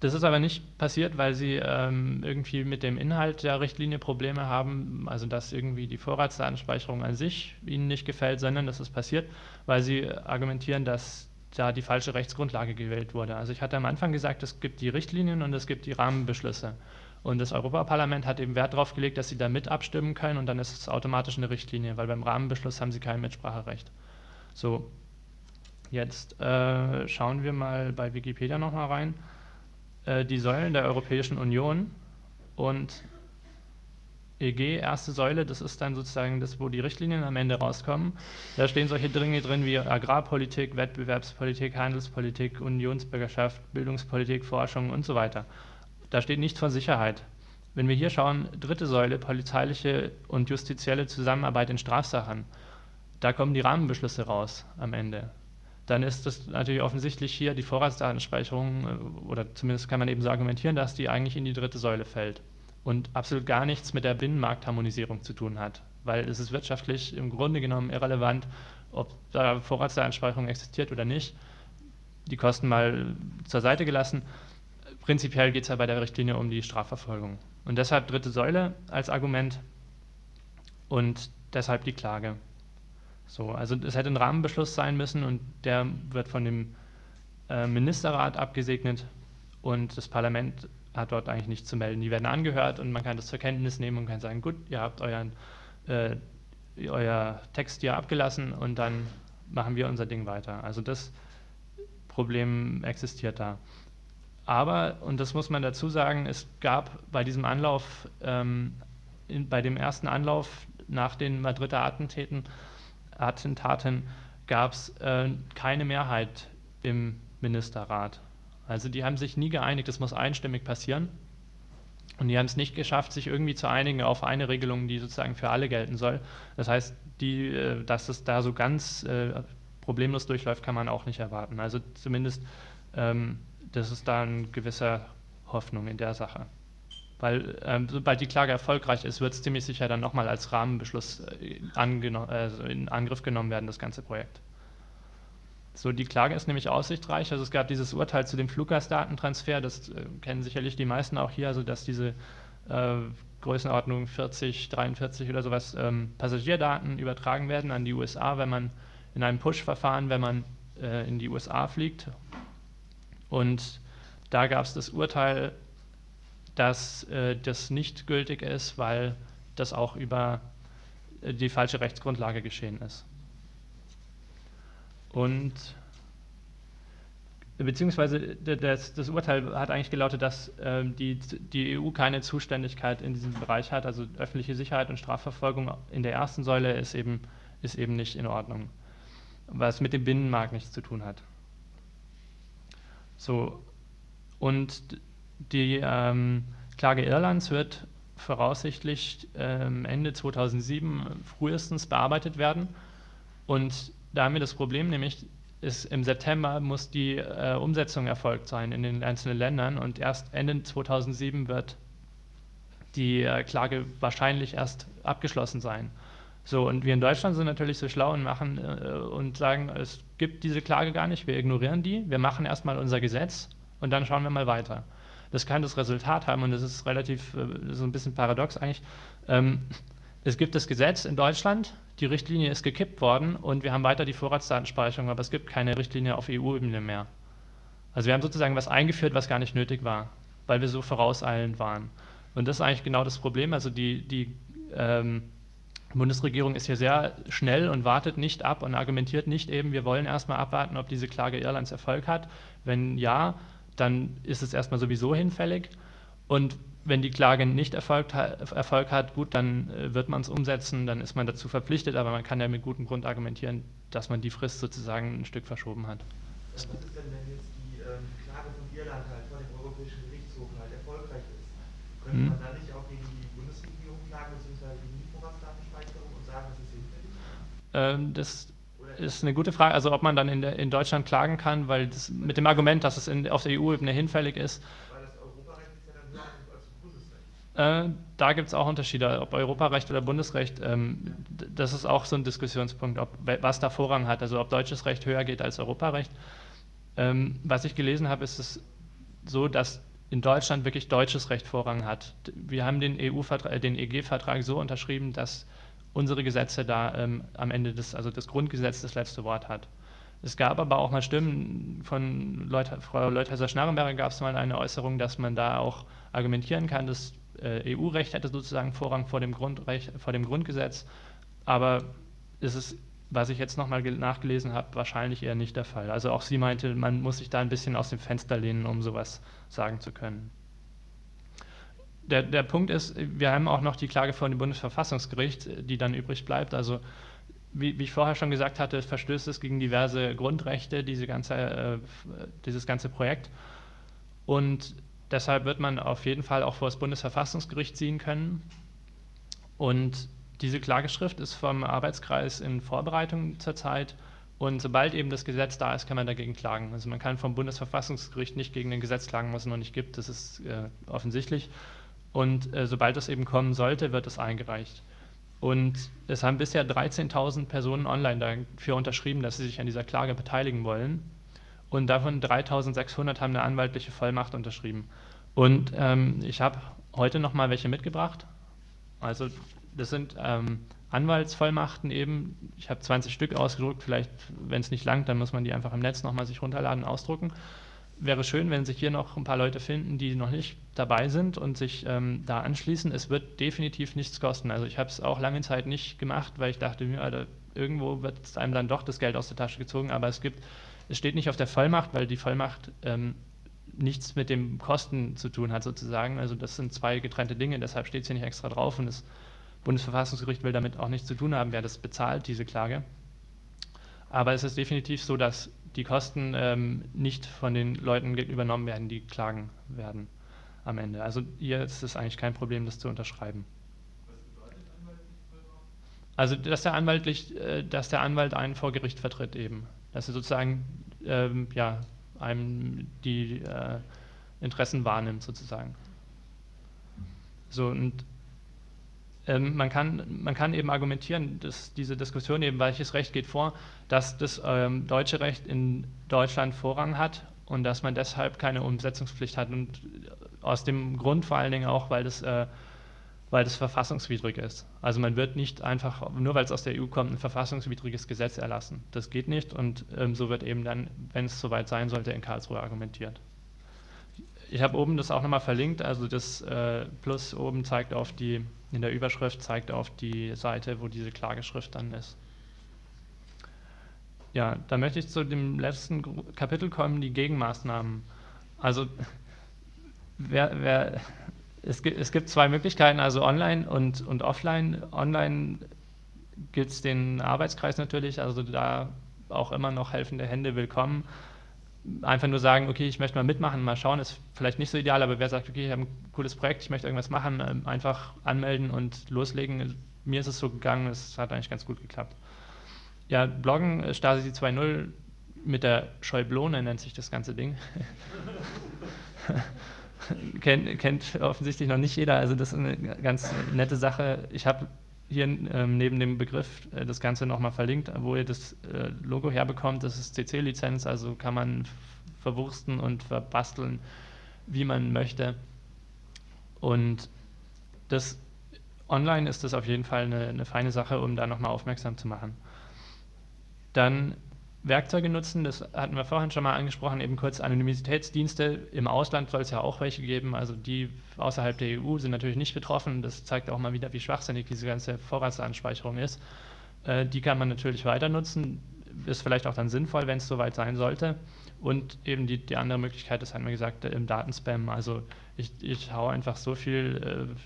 das ist aber nicht passiert, weil sie ähm, irgendwie mit dem Inhalt der Richtlinie Probleme haben, also dass irgendwie die Vorratsdatenspeicherung an sich ihnen nicht gefällt, sondern das ist passiert, weil sie argumentieren, dass da die falsche Rechtsgrundlage gewählt wurde. Also ich hatte am Anfang gesagt, es gibt die Richtlinien und es gibt die Rahmenbeschlüsse. Und das Europaparlament hat eben Wert darauf gelegt, dass sie da mit abstimmen können und dann ist es automatisch eine Richtlinie, weil beim Rahmenbeschluss haben sie kein Mitspracherecht. So, jetzt äh, schauen wir mal bei Wikipedia nochmal rein. Äh, die Säulen der Europäischen Union und EG, erste Säule, das ist dann sozusagen das, wo die Richtlinien am Ende rauskommen. Da stehen solche Dinge drin wie Agrarpolitik, Wettbewerbspolitik, Handelspolitik, Unionsbürgerschaft, Bildungspolitik, Forschung und so weiter. Da steht nichts von Sicherheit. Wenn wir hier schauen, dritte Säule, polizeiliche und justizielle Zusammenarbeit in Strafsachen, da kommen die Rahmenbeschlüsse raus am Ende. dann ist das natürlich offensichtlich hier die Vorratsdatenspeicherung, äh, oder zumindest kann man eben so argumentieren, dass die eigentlich in die dritte Säule fällt und absolut gar nichts mit der Binnenmarktharmonisierung zu tun hat, weil es ist wirtschaftlich im Grunde genommen irrelevant, ob da Vorratsdatenspeicherung existiert oder nicht. Die Kosten mal zur Seite gelassen. Prinzipiell geht es ja bei der Richtlinie um die Strafverfolgung. Und deshalb dritte Säule als Argument und deshalb die Klage. So, also es hätte ein Rahmenbeschluss sein müssen und der wird von dem äh, Ministerrat abgesegnet und das Parlament hat dort eigentlich nichts zu melden. Die werden angehört und man kann das zur Kenntnis nehmen und kann sagen, gut, ihr habt euren, äh, euer Text hier abgelassen und dann machen wir unser Ding weiter. Also das Problem existiert da. Aber, und das muss man dazu sagen, es gab bei diesem Anlauf, ähm, in, bei dem ersten Anlauf nach den Madrider Attentäten, Attentaten gab es äh, keine Mehrheit im Ministerrat. Also die haben sich nie geeinigt, das muss einstimmig passieren. Und die haben es nicht geschafft, sich irgendwie zu einigen auf eine Regelung, die sozusagen für alle gelten soll. Das heißt, die, äh, dass es da so ganz äh, problemlos durchläuft, kann man auch nicht erwarten. Also zumindest, ähm, das ist da eine gewisse Hoffnung in der Sache. Weil ähm, sobald die Klage erfolgreich ist, wird es ziemlich sicher dann nochmal als Rahmenbeschluss äh, also in Angriff genommen werden, das ganze Projekt. So, die Klage ist nämlich aussichtsreich. Also es gab dieses Urteil zu dem Fluggastdatentransfer, das äh, kennen sicherlich die meisten auch hier, also dass diese äh, Größenordnung 40, 43 oder sowas ähm, Passagierdaten übertragen werden an die USA, wenn man in einem Push-Verfahren, wenn man äh, in die USA fliegt. Und da gab es das Urteil dass äh, das nicht gültig ist, weil das auch über äh, die falsche Rechtsgrundlage geschehen ist. Und beziehungsweise das, das Urteil hat eigentlich gelautet, dass äh, die, die EU keine Zuständigkeit in diesem Bereich hat, also öffentliche Sicherheit und Strafverfolgung in der ersten Säule ist eben, ist eben nicht in Ordnung, was mit dem Binnenmarkt nichts zu tun hat. So, und die ähm, Klage Irlands wird voraussichtlich ähm, Ende 2007 frühestens bearbeitet werden. Und da haben wir das Problem, nämlich ist im September muss die äh, Umsetzung erfolgt sein in den einzelnen Ländern und erst Ende 2007 wird die äh, Klage wahrscheinlich erst abgeschlossen sein. So, und wir in Deutschland sind natürlich so schlau und machen äh, und sagen, es gibt diese Klage gar nicht, wir ignorieren die, wir machen erstmal unser Gesetz und dann schauen wir mal weiter. Das kann das Resultat haben, und das ist relativ äh, so ein bisschen paradox eigentlich. Ähm, es gibt das Gesetz in Deutschland, die Richtlinie ist gekippt worden und wir haben weiter die Vorratsdatenspeicherung, aber es gibt keine Richtlinie auf EU-Ebene mehr. Also wir haben sozusagen was eingeführt, was gar nicht nötig war, weil wir so vorauseilend waren. Und das ist eigentlich genau das Problem. Also die, die ähm, Bundesregierung ist hier sehr schnell und wartet nicht ab und argumentiert nicht eben, wir wollen erstmal abwarten, ob diese Klage Irlands Erfolg hat. Wenn ja, dann ist es erstmal sowieso hinfällig. Und wenn die Klage nicht Erfolg, Erfolg hat, gut, dann äh, wird man es umsetzen, dann ist man dazu verpflichtet, aber man kann ja mit gutem Grund argumentieren, dass man die Frist sozusagen ein Stück verschoben hat. Was ist denn, wenn jetzt die ähm, Klage von Irland halt vor dem Europäischen Gerichtshof halt erfolgreich ist? Könnte hm. man da nicht auch gegen die Bundesregierung klagen, beziehungsweise gegen die Vorratsdatenspeicherung und sagen, das ist hinfällig? Ähm, das ist eine gute Frage. Also ob man dann in, der, in Deutschland klagen kann, weil das, mit dem Argument, dass es in, auf der EU-Ebene hinfällig ist. Weil das Europarecht ist ja dann höher als Bundesrecht. Äh, da gibt es auch Unterschiede, ob Europarecht oder Bundesrecht. Ähm, das ist auch so ein Diskussionspunkt, ob, was da Vorrang hat. Also ob deutsches Recht höher geht als Europarecht. Ähm, was ich gelesen habe, ist es so, dass in Deutschland wirklich deutsches Recht Vorrang hat. Wir haben den, EU äh, den EG-Vertrag so unterschrieben, dass unsere Gesetze da ähm, am Ende des, also das Grundgesetz das letzte Wort hat. Es gab aber auch mal Stimmen von Leut Frau Leuthäuser-Schnarrenberger gab es mal eine Äußerung, dass man da auch argumentieren kann, das äh, EU-Recht hätte sozusagen Vorrang vor dem, Grundrecht, vor dem Grundgesetz. Aber ist es, was ich jetzt nochmal nachgelesen habe, wahrscheinlich eher nicht der Fall. Also auch sie meinte, man muss sich da ein bisschen aus dem Fenster lehnen, um sowas sagen zu können der, der Punkt ist, wir haben auch noch die Klage vor dem Bundesverfassungsgericht, die dann übrig bleibt. Also wie, wie, ich vorher schon gesagt hatte, verstößt es gegen diverse Grundrechte, diese ganze, äh, dieses ganze Projekt. Und deshalb wird man auf jeden Fall auch vor das Bundesverfassungsgericht ziehen können. Und diese Klageschrift ist vom Arbeitskreis in Vorbereitung zurzeit Und sobald eben das Gesetz da ist, kann man dagegen klagen. Also man kann vom Bundesverfassungsgericht nicht gegen ein Gesetz klagen, was es noch nicht gibt. Das ist äh, offensichtlich. Und äh, sobald das eben kommen sollte, wird es eingereicht. Und es haben bisher 13.000 Personen online dafür unterschrieben, dass sie sich an dieser Klage beteiligen wollen. Und davon 3.600 haben eine anwaltliche Vollmacht unterschrieben. Und ähm, ich habe heute noch mal welche mitgebracht. Also das sind ähm, Anwaltsvollmachten eben. Ich habe 20 Stück ausgedruckt. Vielleicht, wenn es nicht langt, dann muss man die einfach im Netz noch mal sich runterladen, ausdrucken. Wäre schön, wenn sich hier noch ein paar Leute finden, die noch nicht dabei sind und sich ähm, da anschließen. Es wird definitiv nichts kosten. Also ich habe es auch lange Zeit nicht gemacht, weil ich dachte, ja, da, irgendwo wird einem dann doch das Geld aus der Tasche gezogen. Aber es gibt, es steht nicht auf der Vollmacht, weil die Vollmacht ähm, nichts mit dem Kosten zu tun hat sozusagen. Also das sind zwei getrennte Dinge, deshalb steht es hier nicht extra drauf und das Bundesverfassungsgericht will damit auch nichts zu tun haben, wer das bezahlt, diese Klage. Aber es ist definitiv so, dass die Kosten ähm, nicht von den Leuten übernommen werden, die klagen werden am Ende. Also hier ist es eigentlich kein Problem, das zu unterschreiben. Also dass der, Anwaltlich, äh, dass der Anwalt einen vor Gericht vertritt eben. Dass er sozusagen ähm, ja, einem die äh, Interessen wahrnimmt sozusagen. So und ähm, man, kann, man kann eben argumentieren, dass diese Diskussion eben, welches Recht geht vor, dass das ähm, deutsche Recht in Deutschland Vorrang hat und dass man deshalb keine Umsetzungspflicht hat und aus dem Grund vor allen Dingen auch, weil das äh, weil das verfassungswidrig ist. Also man wird nicht einfach, nur weil es aus der EU kommt, ein verfassungswidriges Gesetz erlassen. Das geht nicht und ähm, so wird eben dann, wenn es soweit sein sollte, in Karlsruhe argumentiert. Ich habe oben das auch nochmal verlinkt, also das äh, Plus oben zeigt auf die, in der Überschrift zeigt auf die Seite, wo diese Klageschrift dann ist. Ja, da möchte ich zu dem letzten Kapitel kommen, die Gegenmaßnahmen. Also wer, wer es gibt, es gibt zwei Möglichkeiten, also online und, und offline. Online gilt es den Arbeitskreis natürlich, also da auch immer noch helfende Hände willkommen. Einfach nur sagen, okay, ich möchte mal mitmachen, mal schauen, ist vielleicht nicht so ideal, aber wer sagt, okay, ich habe ein cooles Projekt, ich möchte irgendwas machen, ähm, einfach anmelden und loslegen. Mir ist es so gegangen, es hat eigentlich ganz gut geklappt. Ja, Bloggen, äh, Stasi 2.0 mit der Schäublone nennt sich das ganze Ding. [LAUGHS] kennt, kennt offensichtlich noch nicht jeder. Also das ist eine ganz nette Sache. Ich habe hier ähm, neben dem Begriff äh, das Ganze nochmal verlinkt, wo ihr das äh, Logo herbekommt. Das ist CC-Lizenz, also kann man verwursten und verbasteln, wie man möchte. Und das online ist das auf jeden Fall eine, eine feine Sache, um da nochmal aufmerksam zu machen. Dann Werkzeuge nutzen, das hatten wir vorhin schon mal angesprochen, eben kurz Anonymitätsdienste. Im Ausland soll es ja auch welche geben, also die außerhalb der EU sind natürlich nicht betroffen. Das zeigt auch mal wieder, wie schwachsinnig diese ganze Vorratsanspeicherung ist. Äh, die kann man natürlich weiter nutzen, ist vielleicht auch dann sinnvoll, wenn es soweit sein sollte. Und eben die, die andere Möglichkeit ist, haben wir gesagt, im Datenspam. Also ich, ich haue einfach so viel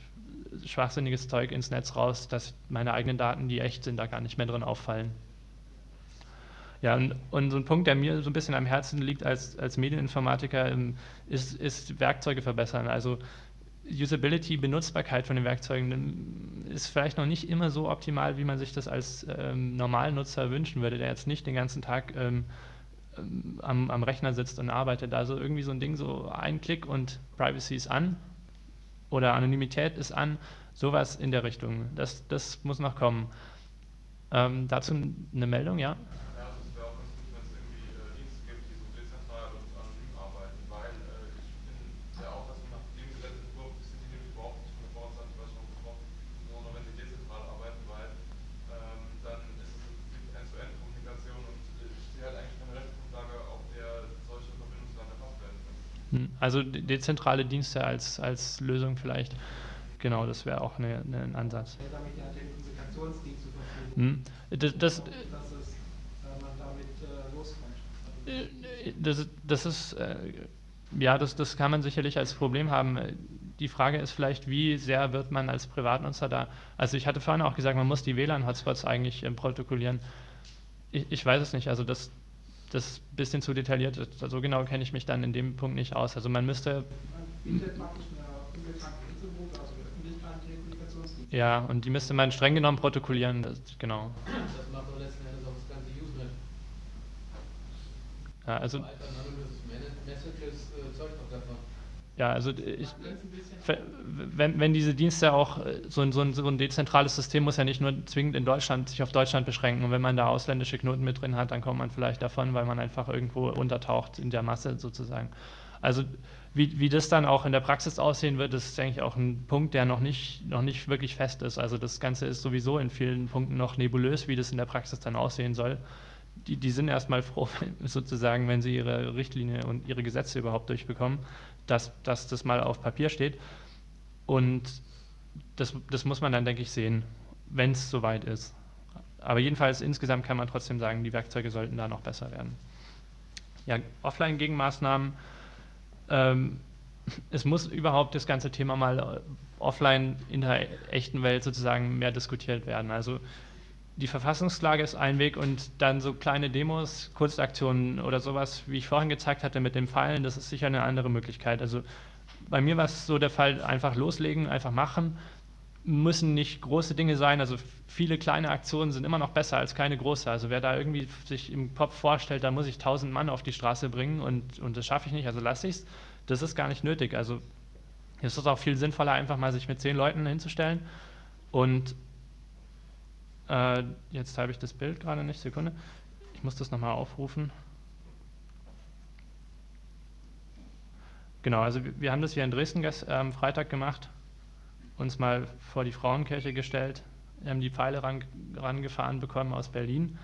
äh, schwachsinniges Zeug ins Netz raus, dass meine eigenen Daten, die echt sind, da gar nicht mehr drin auffallen. Ja, und, und, so ein Punkt, der mir so ein bisschen am Herzen liegt als, als Medieninformatiker, ähm, ist, ist Werkzeuge verbessern. Also Usability, Benutzbarkeit von den Werkzeugen ähm, ist vielleicht noch nicht immer so optimal, wie man sich das als ähm, Normalnutzer wünschen würde, der jetzt nicht den ganzen Tag ähm, ähm, am, am, Rechner sitzt und arbeitet. Also irgendwie so ein Ding, so ein Klick und Privacy ist an oder Anonymität ist an, sowas in der Richtung. Das, das muss noch kommen. Ähm, dazu eine Meldung, ja? Also dezentrale Dienste als, als Lösung vielleicht. Genau, das wäre auch eine, eine, ein Ansatz. Hm, das, das, das, das ist, äh, ja, das, das kann man sicherlich als Problem haben. Die Frage ist vielleicht, wie sehr wird man als Privatnutzer da, also ich hatte vorhin auch gesagt, man muss die WLAN-Hotspots eigentlich protokollieren. Ich, ich, weiß es nicht, also das, das ist ein bisschen zu detailliert. So genau kenne ich mich dann in dem Punkt nicht aus. Also man müsste. Ja, und die müsste man streng genommen protokollieren, das, genau. Das macht doch letzten Endes auch das ganze Usenet. Ja, also, Messages äh, zeugt doch davon. Ja, also ich, wenn, wenn diese Dienste auch, so ein, so, ein, so ein dezentrales System muss ja nicht nur zwingend in Deutschland, sich auf Deutschland beschränken. Und wenn man da ausländische Knoten mit drin hat, dann kommt man vielleicht davon, weil man einfach irgendwo untertaucht in der Masse sozusagen. Also wie, wie das dann auch in der Praxis aussehen wird, ist denke ich auch ein Punkt, der noch nicht, noch nicht wirklich fest ist. Also das Ganze ist sowieso in vielen Punkten noch nebulös, wie das in der Praxis dann aussehen soll. Die, die sind erstmal froh, [LAUGHS] sozusagen, wenn sie ihre Richtlinie und ihre Gesetze überhaupt durchbekommen dass, dass das mal auf Papier steht. Und das, das muss man dann, denke ich, sehen, wenn es soweit ist. Aber jedenfalls insgesamt kann man trotzdem sagen, die Werkzeuge sollten da noch besser werden. Ja, Offline-Gegenmaßnahmen. Ähm, es muss überhaupt das ganze Thema mal äh, offline in der echten Welt sozusagen mehr diskutiert werden. Also die Verfassungsklage ist ein Weg und dann so kleine Demos, Kurzaktionen oder sowas, wie ich vorhin gezeigt hatte mit dem Pfeilen, das ist sicher eine andere Möglichkeit. Also bei mir war es so der Fall, einfach loslegen, einfach machen. Müssen nicht große Dinge sein, also viele kleine Aktionen sind immer noch besser als keine große. Also wer da irgendwie sich im Kopf vorstellt, da muss ich tausend Mann auf die Straße bringen und, und das schaffe ich nicht, also lasse ich es, das ist gar nicht nötig. Also es ist auch viel sinnvoller, einfach mal sich mit zehn Leuten hinzustellen und äh, jetzt habe ich das Bild gerade nicht, Sekunde. Ich muss das nochmal aufrufen. Genau, also wir, haben das hier in Dresden am ähm, Freitag gemacht, uns mal vor die Frauenkirche gestellt, haben die Pfeile ran, rangefahren bekommen aus Berlin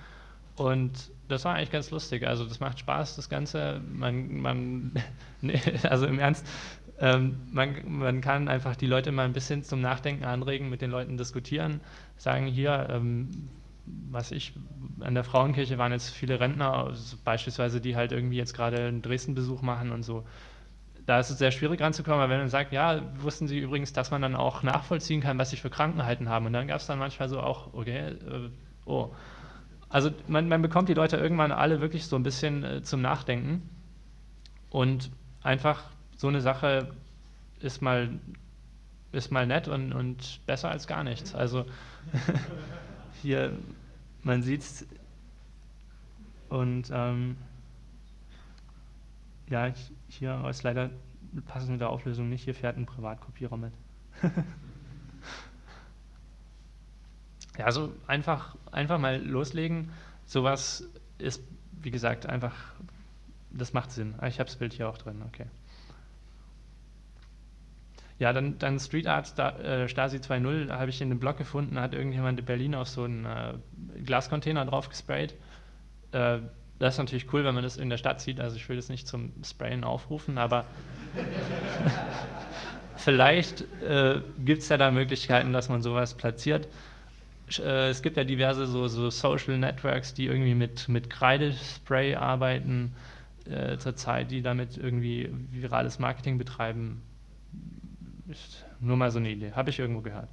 und das war eigentlich ganz lustig. Also das macht Spaß, das Ganze. Man, man [LAUGHS] nee, also im Ernst, ähm, man, man kann einfach die Leute mal ein bisschen zum Nachdenken anregen, mit den Leuten diskutieren, sagen hier, ähm, was ich, an der Frauenkirche waren jetzt viele Rentner, also beispielsweise, die halt irgendwie jetzt gerade einen Dresden-Besuch machen und so. Da ist es sehr schwierig ranzukommen, aber wenn man sagt, ja, wussten Sie übrigens, dass man dann auch nachvollziehen kann, was Sie für Krankheiten haben. Und dann gab es dann manchmal so auch, okay, äh, oh. Also man, man, bekommt die Leute irgendwann alle wirklich so ein bisschen äh, zum Nachdenken. Und einfach so eine Sache ist mal, ist mal nett und, und besser als gar nichts. Also [LAUGHS] hier, man sieht es und ähm, ja, hier ist leider passend mit der Auflösung nicht, hier fährt ein Privatkopierer mit. [LAUGHS] ja, also einfach, einfach mal loslegen. Sowas ist, wie gesagt, einfach, das macht Sinn. Ah, ich habe das Bild hier auch drin, okay. Ja, dann, dann Street Art äh, Stasi 2.0 habe ich in dem Blog gefunden, hat irgendjemand in Berlin auf so einen äh, Glascontainer drauf gesprayt. Äh, das ist natürlich cool, wenn man das in der Stadt sieht. Also ich will das nicht zum Sprayen aufrufen, aber [LAUGHS] vielleicht äh, gibt es ja da Möglichkeiten, dass man sowas platziert. Äh, es gibt ja diverse so, so, Social Networks, die irgendwie mit, mit Kreidespray arbeiten äh, zurzeit, die damit irgendwie virales Marketing betreiben ist nur mal so eine Idee, habe ich irgendwo gehört.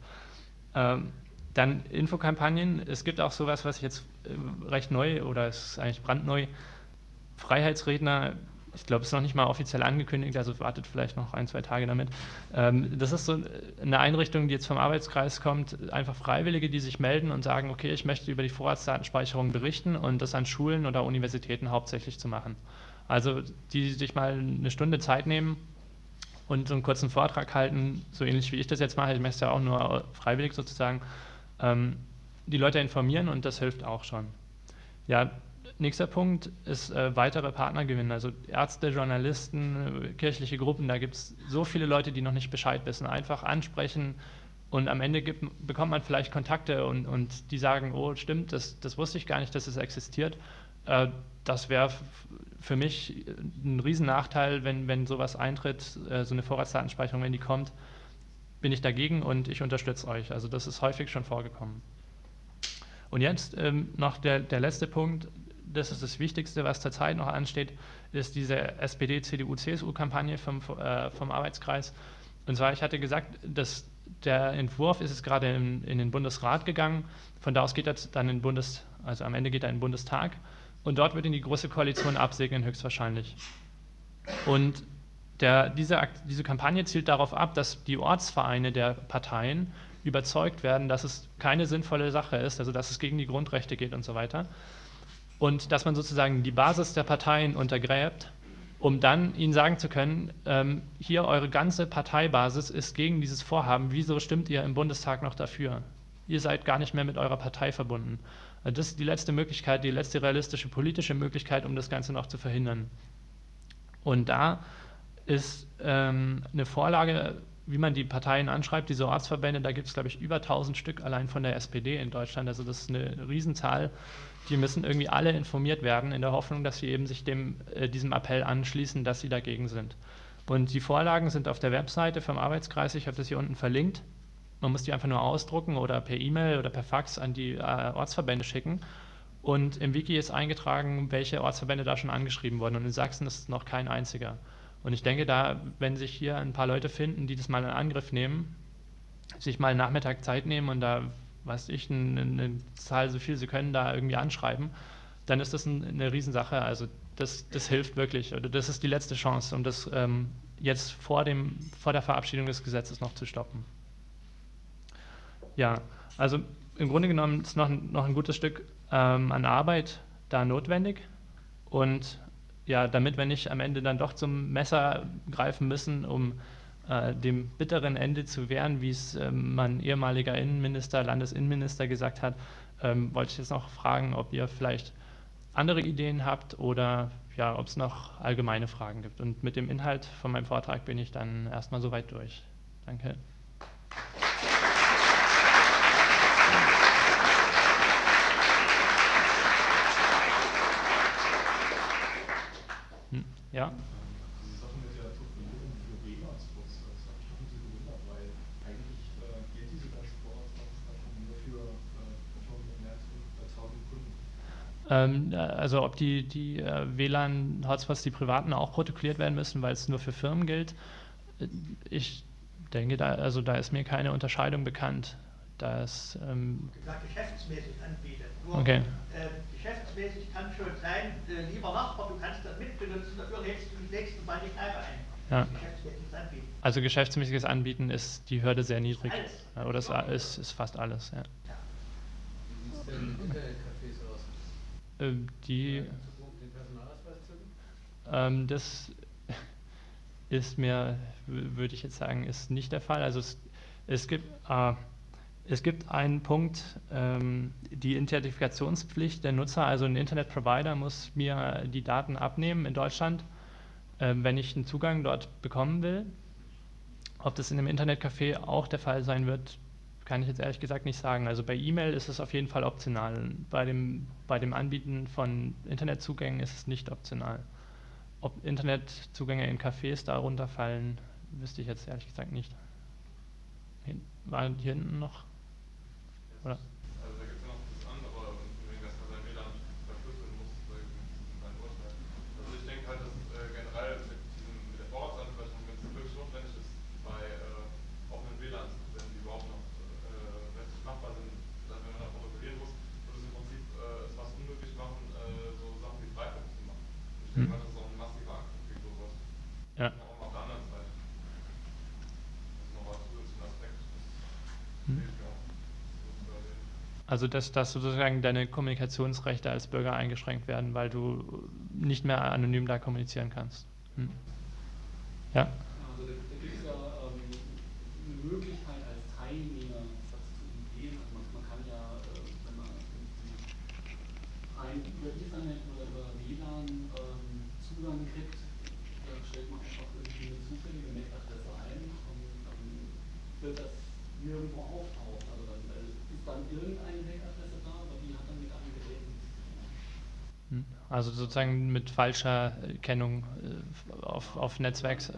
Ähm, dann Infokampagnen. Es gibt auch sowas, was jetzt äh, recht neu oder ist eigentlich brandneu. Freiheitsredner, ich glaube, es ist noch nicht mal offiziell angekündigt, also wartet vielleicht noch ein, zwei Tage damit. Ähm, das ist so eine Einrichtung, die jetzt vom Arbeitskreis kommt, einfach Freiwillige, die sich melden und sagen, okay, ich möchte über die Vorratsdatenspeicherung berichten und das an Schulen oder Universitäten hauptsächlich zu machen. Also die sich mal eine Stunde Zeit nehmen und so einen kurzen Vortrag halten, so ähnlich wie ich das jetzt mache, ich mache es ja auch nur freiwillig sozusagen, ähm, die Leute informieren und das hilft auch schon. Ja, nächster Punkt ist äh, weitere Partner gewinnen, also Ärzte, Journalisten, kirchliche Gruppen, da gibt es so viele Leute, die noch nicht Bescheid wissen, einfach ansprechen und am Ende gibt, bekommt man vielleicht Kontakte und, und die sagen, oh stimmt, das, das wusste ich gar nicht, dass es existiert. Äh, das wäre für mich ein Riesennachteil, wenn, wenn sowas eintritt, äh, so eine Vorratsdatenspeicherung, wenn die kommt, bin ich dagegen und ich unterstütze euch. Also das ist häufig schon vorgekommen. Und jetzt ähm, noch der, der letzte Punkt, das ist das Wichtigste, was zurzeit noch ansteht, ist diese SPD-CDU-CSU-Kampagne vom, äh, vom Arbeitskreis. Und zwar, ich hatte gesagt, dass der Entwurf ist es gerade in, in, den Bundesrat gegangen. Von da aus geht er dann in Bundes, also am Ende geht er in den Bundestag. Und dort wird ihn die Große Koalition absegnen, höchstwahrscheinlich. Und der, diese, diese Kampagne zielt darauf ab, dass die Ortsvereine der Parteien überzeugt werden, dass es keine sinnvolle Sache ist, also dass es gegen die Grundrechte geht und so weiter. und dass man sozusagen die Basis der Parteien untergräbt, um dann ihnen sagen zu können, ähm, hier eure ganze Parteibasis ist gegen dieses Vorhaben, wieso stimmt ihr im Bundestag noch dafür? Ihr seid gar nicht mehr mit eurer Partei verbunden. Also das ist die letzte Möglichkeit, die letzte realistische politische Möglichkeit, um das Ganze noch zu verhindern. Und da ist ähm, eine Vorlage, wie man die Parteien anschreibt, diese Ortsverbände, da gibt es, glaube ich, über 1000 Stück allein von der SPD in Deutschland. Also das ist eine Riesenzahl. Die müssen irgendwie alle informiert werden, in der Hoffnung, dass sie eben sich dem, äh, diesem Appell anschließen, dass sie dagegen sind. Und die Vorlagen sind auf der Webseite vom Arbeitskreis, ich habe das hier unten verlinkt. Man muss die einfach nur ausdrucken oder per E-Mail oder per Fax an die äh, Ortsverbände schicken. Und im Wiki ist eingetragen, welche Ortsverbände da schon angeschrieben wurden. Und in Sachsen ist noch kein einziger. Und ich denke, da, wenn sich hier ein paar Leute finden, die das mal in Angriff nehmen, sich mal einen Nachmittag Zeit nehmen und da, weiß ich, eine, eine Zahl, so viel sie können, da irgendwie anschreiben, dann ist das ein, eine Riesensache. Also das, das hilft wirklich. Oder das ist die letzte Chance, um das ähm, jetzt vor, dem, vor der Verabschiedung des Gesetzes noch zu stoppen. Ja, also im Grunde genommen ist noch, noch ein gutes Stück ähm, an Arbeit da notwendig. Und ja, damit wir nicht am Ende dann doch zum Messer greifen müssen, um äh, dem bitteren Ende zu wehren, wie es ähm, mein ehemaliger Innenminister, Landesinnenminister gesagt hat, ähm, wollte ich jetzt noch fragen, ob ihr vielleicht andere Ideen habt oder ja, ob es noch allgemeine Fragen gibt. Und mit dem Inhalt von meinem Vortrag bin ich dann erstmal soweit durch. Danke. Ja? Diese Sache mit der Profilierung für WLAN-Spots, das hat mich doch ein bisschen gewundert, weil eigentlich äh, gilt diese ganze Vorratsdatenspeicherung nur für äh, mehr als 1000 Kunden. Ähm, also ob die, die äh, WLAN-Hotspots, die privaten, auch protokolliert werden müssen, weil es nur für Firmen gilt. Äh, ich denke, da, also da ist mir keine Unterscheidung bekannt. Da ist, ähm, gesagt, geschäftsmäßig anbietet. Nur, Okay. äh, geschäftsmäßig kann schon sein, äh, lieber Nachbar, du kannst das mitbenutzen, dafür lädst du die nächsten Mal die Kneipe ein. Ja. Geschäftsmäßiges Anbieten. also geschäftsmäßiges Anbieten ist die Hürde sehr niedrig. Alles. Ja, Oder es ist, ist fast alles. Ja. Wie sieht denn in Internetcafés aus? Ähm, die, Den ähm, das [LAUGHS] ist mir, würde ich jetzt sagen, ist nicht der Fall. Also es, es gibt äh, es gibt einen Punkt, ähm, die Identifikationspflicht der Nutzer, also ein Internetprovider muss mir die Daten abnehmen in Deutschland, ähm, wenn ich einen Zugang dort bekommen will. Ob das in einem Internetcafé auch der Fall sein wird, kann ich jetzt ehrlich gesagt nicht sagen. Also bei E-Mail ist es auf jeden Fall optional. Bei dem, bei dem Anbieten von Internetzugängen ist es nicht optional. Ob Internetzugänge in Cafés darunter fallen, wüsste ich jetzt ehrlich gesagt nicht. Hin, war hier hinten noch? Oder? Also da gibt es ja noch das andere, wegen dass man sein WLAN verschlüsseln muss, wegen seinem Urteil. Also ich denke halt, dass äh, generell mit, diesem, mit der Vorratsanspeicherung, wenn es wirklich notwendig ist, bei äh, offenen WLANs, wenn die überhaupt noch äh, rechtlich machbar sind, dass wenn man da protokollieren muss, würde es im Prinzip äh, es fast unmöglich machen, äh, so Sachen wie Freifunk zu machen. Und ich denke Hm. mal, das ist auch ein massiver Angriff gegen sowas. Ja. Auch mal auf der anderen Seite. Das ist nochmal ein zusätzlicher Aspekt. Das Hm. fehlt mir auch. So zu erwähnen. Also dass, dass sozusagen deine Kommunikationsrechte als Bürger eingeschränkt werden, weil du nicht mehr anonym da kommunizieren kannst. Hm. Ja? Also da, gibt es ja ähm, eine Möglichkeit als Teilnehmer das zu umgehen. Also man, man kann ja, äh, wenn man rein über Ethernet oder über WLAN ähm, Zugang kriegt, da stellt man einfach irgendwie eine zufällige MAC-Adresse ein und dann wird das nirgendwo auftauchen. Also dann äh, ist dann irgendeine MAC-Adresse da, aber die hat dann mit einem Gerät. Hm. Also sozusagen mit falscher Kennung äh, auf, auf Netzwerks.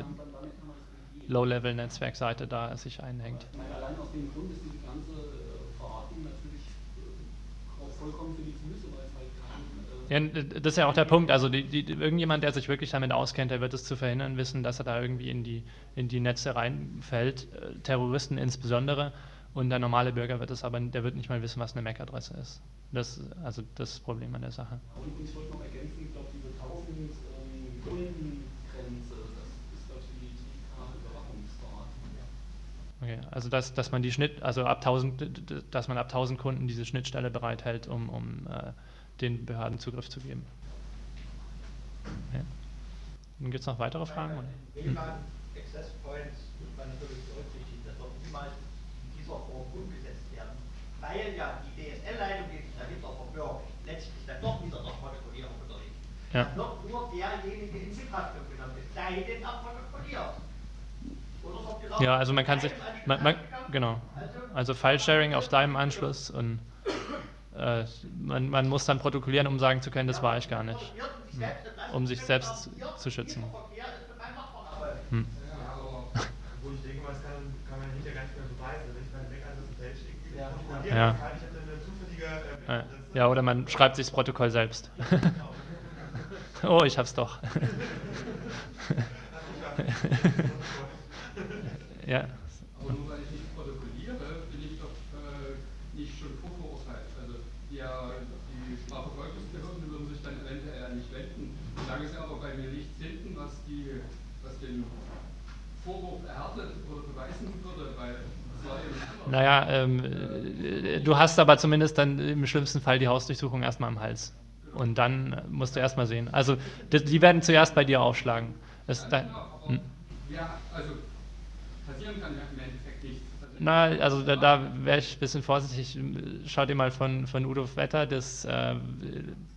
Low-Level-Netzwerkseite da sich einhängt. Meine, allein aus dem Grund ist diese ganze äh, Verordnung natürlich äh, auch vollkommen für die Füße, weil es halt kein. Ja, das ist ja auch der Punkt. Also die, die, irgendjemand, der sich wirklich damit auskennt, der wird es zu verhindern wissen, dass er da irgendwie in die, in die Netze reinfällt, Terroristen insbesondere. Und der normale Bürger wird es aber, der wird nicht mal wissen, was eine MAC-Adresse ist. Das, also das ist das Problem an der Sache. und ich wollte noch ergänzen, ich glaube, diese 1000 ähm, Kundengrenze, das ist, glaube ich, die TK-Überwachungsverordnung. Okay, also dass, dass man die Schnitt, also ab 1000, d- d- dass man ab 1000 Kunden diese Schnittstelle bereithält, um, um äh, den Behörden Zugriff zu geben. Ja. Gibt es noch weitere Fragen? Oder? WLAN Access Points muss man natürlich berücksichtigen, das wird niemals Form umgesetzt werden, weil ja die DSL-Leitung, die sich dahinter verbirgt, letztlich dann doch wieder der Protokollierung unterliegt. Ja. Dann wird nur derjenige in Betrachtung genommen, es sei denn er protokolliert. Oder wird gesagt, Ja, also man kann sich, man, man, genau, Also, also File-Sharing auf deinem Anschluss und äh, man, man muss dann protokollieren, um sagen zu können, das war ich gar nicht, um sich selbst zu schützen. Hm. Ja, aber wo ich denke, was kann, kann man hinterher gar nicht mehr beweisen. Wenn ich meine Mac-Adresse selbst irgendwie Ja. kontrollieren Ja. kann, ich hatte eine zufällige äh, Äh, Mac-Adresse. Ja, oder man schreibt sich das Protokoll selbst. [LAUGHS] oh, ich hab's doch. [LAUGHS] ja. Aber nur weil ich nicht protokolliere, bin ich doch äh, nicht schon vorverurteilt. Also ja, die Strafverfolgungsbehörden würden sich dann eventuell an mich wenden. Solange es aber bei mir nichts finden, was, die, was den Vorwurf erhärtet oder beweisen würde, weil es war ja nicht anders. Naja, ähm, äh, du hast aber zumindest dann im schlimmsten Fall die Hausdurchsuchung erstmal am Hals. Und dann musst du erstmal sehen. Also die, die werden zuerst bei dir aufschlagen. Ja, da, hm. ja, also passieren kann ja im Endeffekt nichts. Na, also da, da wäre ich ein bisschen vorsichtig. Schau dir mal von, von Udo Wetter das äh,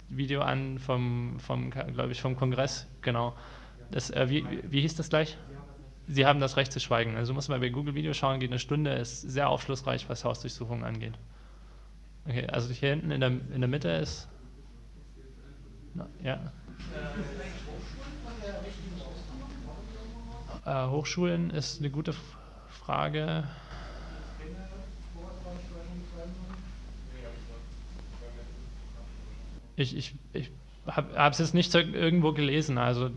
Video an vom, vom glaube ich, vom Kongress. Genau. Das, äh, wie, wie hieß das gleich? Sie haben das Recht zu schweigen. Also muss man bei Google Video schauen, geht eine Stunde, ist sehr aufschlussreich, was Hausdurchsuchungen angeht. Okay, also hier hinten in der, in der Mitte ist. Na, ja. Äh, Hochschulen ist eine gute Frage. Ich, ich, ich habe es jetzt nicht irgendwo gelesen, also.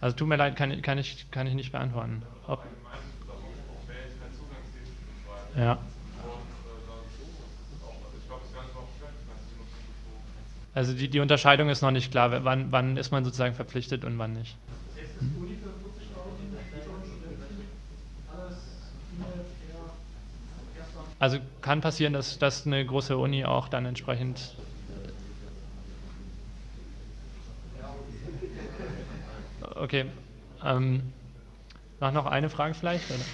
Also tut mir leid, kann, ich- kann, ich, kann ich nicht beantworten. Ob, ja. Also die, die Unterscheidung ist noch nicht klar, wann, wann ist man sozusagen verpflichtet und wann nicht. Jetzt ist Uni für 40.000, Studenten, alles E-Mail, per, gestern. Also kann passieren, dass, dass eine große Uni auch dann entsprechend. Okay. Ähm, noch, noch eine Frage vielleicht? Oder?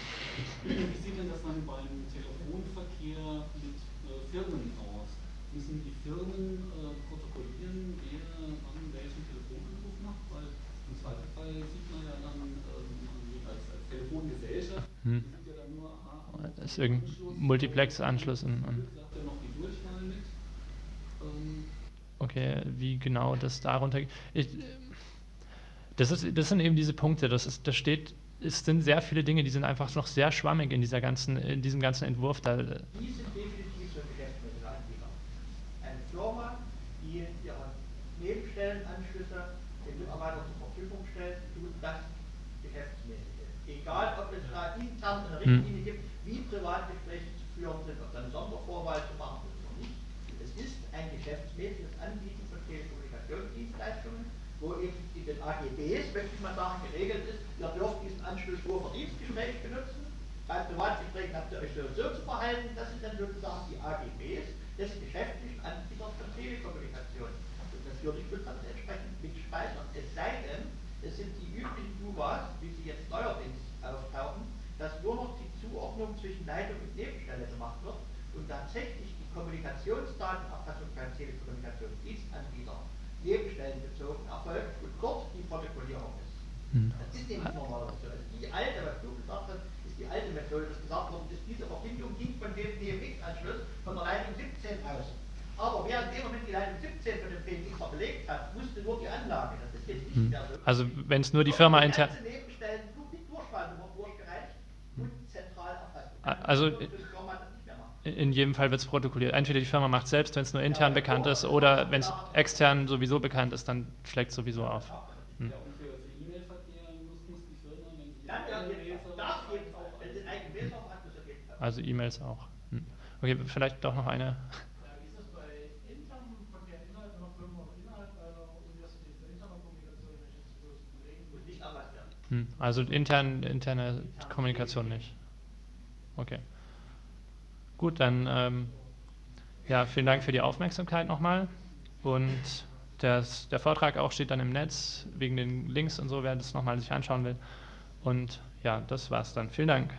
Wie sieht denn das dann beim Telefonverkehr mit äh, Firmen aus? Müssen die Firmen äh, protokollieren, wer wann welchen Telefonanruf macht? Weil im Zweifelsfall sieht man ja dann ähm, als, als Telefongesellschaft, Hm. sieht ja dann nur, ah, am Das ist irgendein Anschluss, Multiplex-Anschluss und- und-. Ähm, Okay, wie genau das darunter. Ich, das, ist, das sind eben diese Punkte. Das, ist, das steht, es sind sehr viele Dinge, die sind einfach noch sehr schwammig in, dieser ganzen, in diesem ganzen Entwurf. Da, Die sind definitiv so Geschäftsmittelanbieter. Eine Firma, die ihre Nebenstellenanschlüsse den Mitarbeitern zur Verfügung stellt, tut das geschäftsmäßig. Egal, ob es da intern eine Hm. Richtlinie gibt, wie Privatgespräche zu führen sind, ob dann Sondervorwahl zu machen ist oder nicht. Es ist ein geschäftsmäßiges Anbieten von Telekommunikationsdienstleistungen, wo eben AGBs, möchte ich mal sagen, geregelt ist, ihr dürft diesen Anschluss nur für Dienstgespräche benutzen. Bei Privatgesprächen habt ihr euch so zu verhalten. Das sind dann sozusagen die AGBs des geschäftlichen Anbieters von Telekommunikation. Und natürlich wird man das entsprechend mitspeichern. Es sei denn, es sind die üblichen DUVAs, wie sie jetzt neuerdings auftauchen, dass nur noch die Zuordnung zwischen Leitung und Nebenstelle gemacht wird und tatsächlich die Kommunikationsdatenerfassung beim Telekommunikationsdienstanbieter nebenstellenbezogen erfolgt und dort die Protokollierung ist. Hm. Das ist nämlich normalerweise so. Also die alte, was du gesagt hast, ist die alte Methode, dass gesagt worden ist, diese Verbindung ging von dem DMX-Anschluss von der Leitung 17 aus. Aber während dem Moment die Leitung 17 von dem PMXer belegt hat, wusste nur die Anlage. Das ist jetzt nicht Hm. mehr so. Also wenn es nur die Firma intern. also-. In jedem Fall wird es protokolliert. Entweder die Firma macht selbst, wenn es nur intern bekannt ist, oder wenn es extern sowieso bekannt ist, dann schlägt es sowieso auf. Hm. Ja, ja. Also E-Mails auch. Hm. Okay, vielleicht doch noch eine. Ja, wie ist es bei internen Verkehr innerhalb einer Firma oder innerhalb einer Universität, bei interner Kommunikation, wenn ich jetzt bloß Kollegen Muss nicht anders werden. Hm. Also intern, interne Kommunikation nicht. Okay. Gut, dann ähm, ja, vielen Dank für die Aufmerksamkeit nochmal. Und das, der Vortrag auch steht dann im Netz, wegen den Links und so, wer das nochmal sich anschauen will. Und ja, das war's dann. Vielen Dank.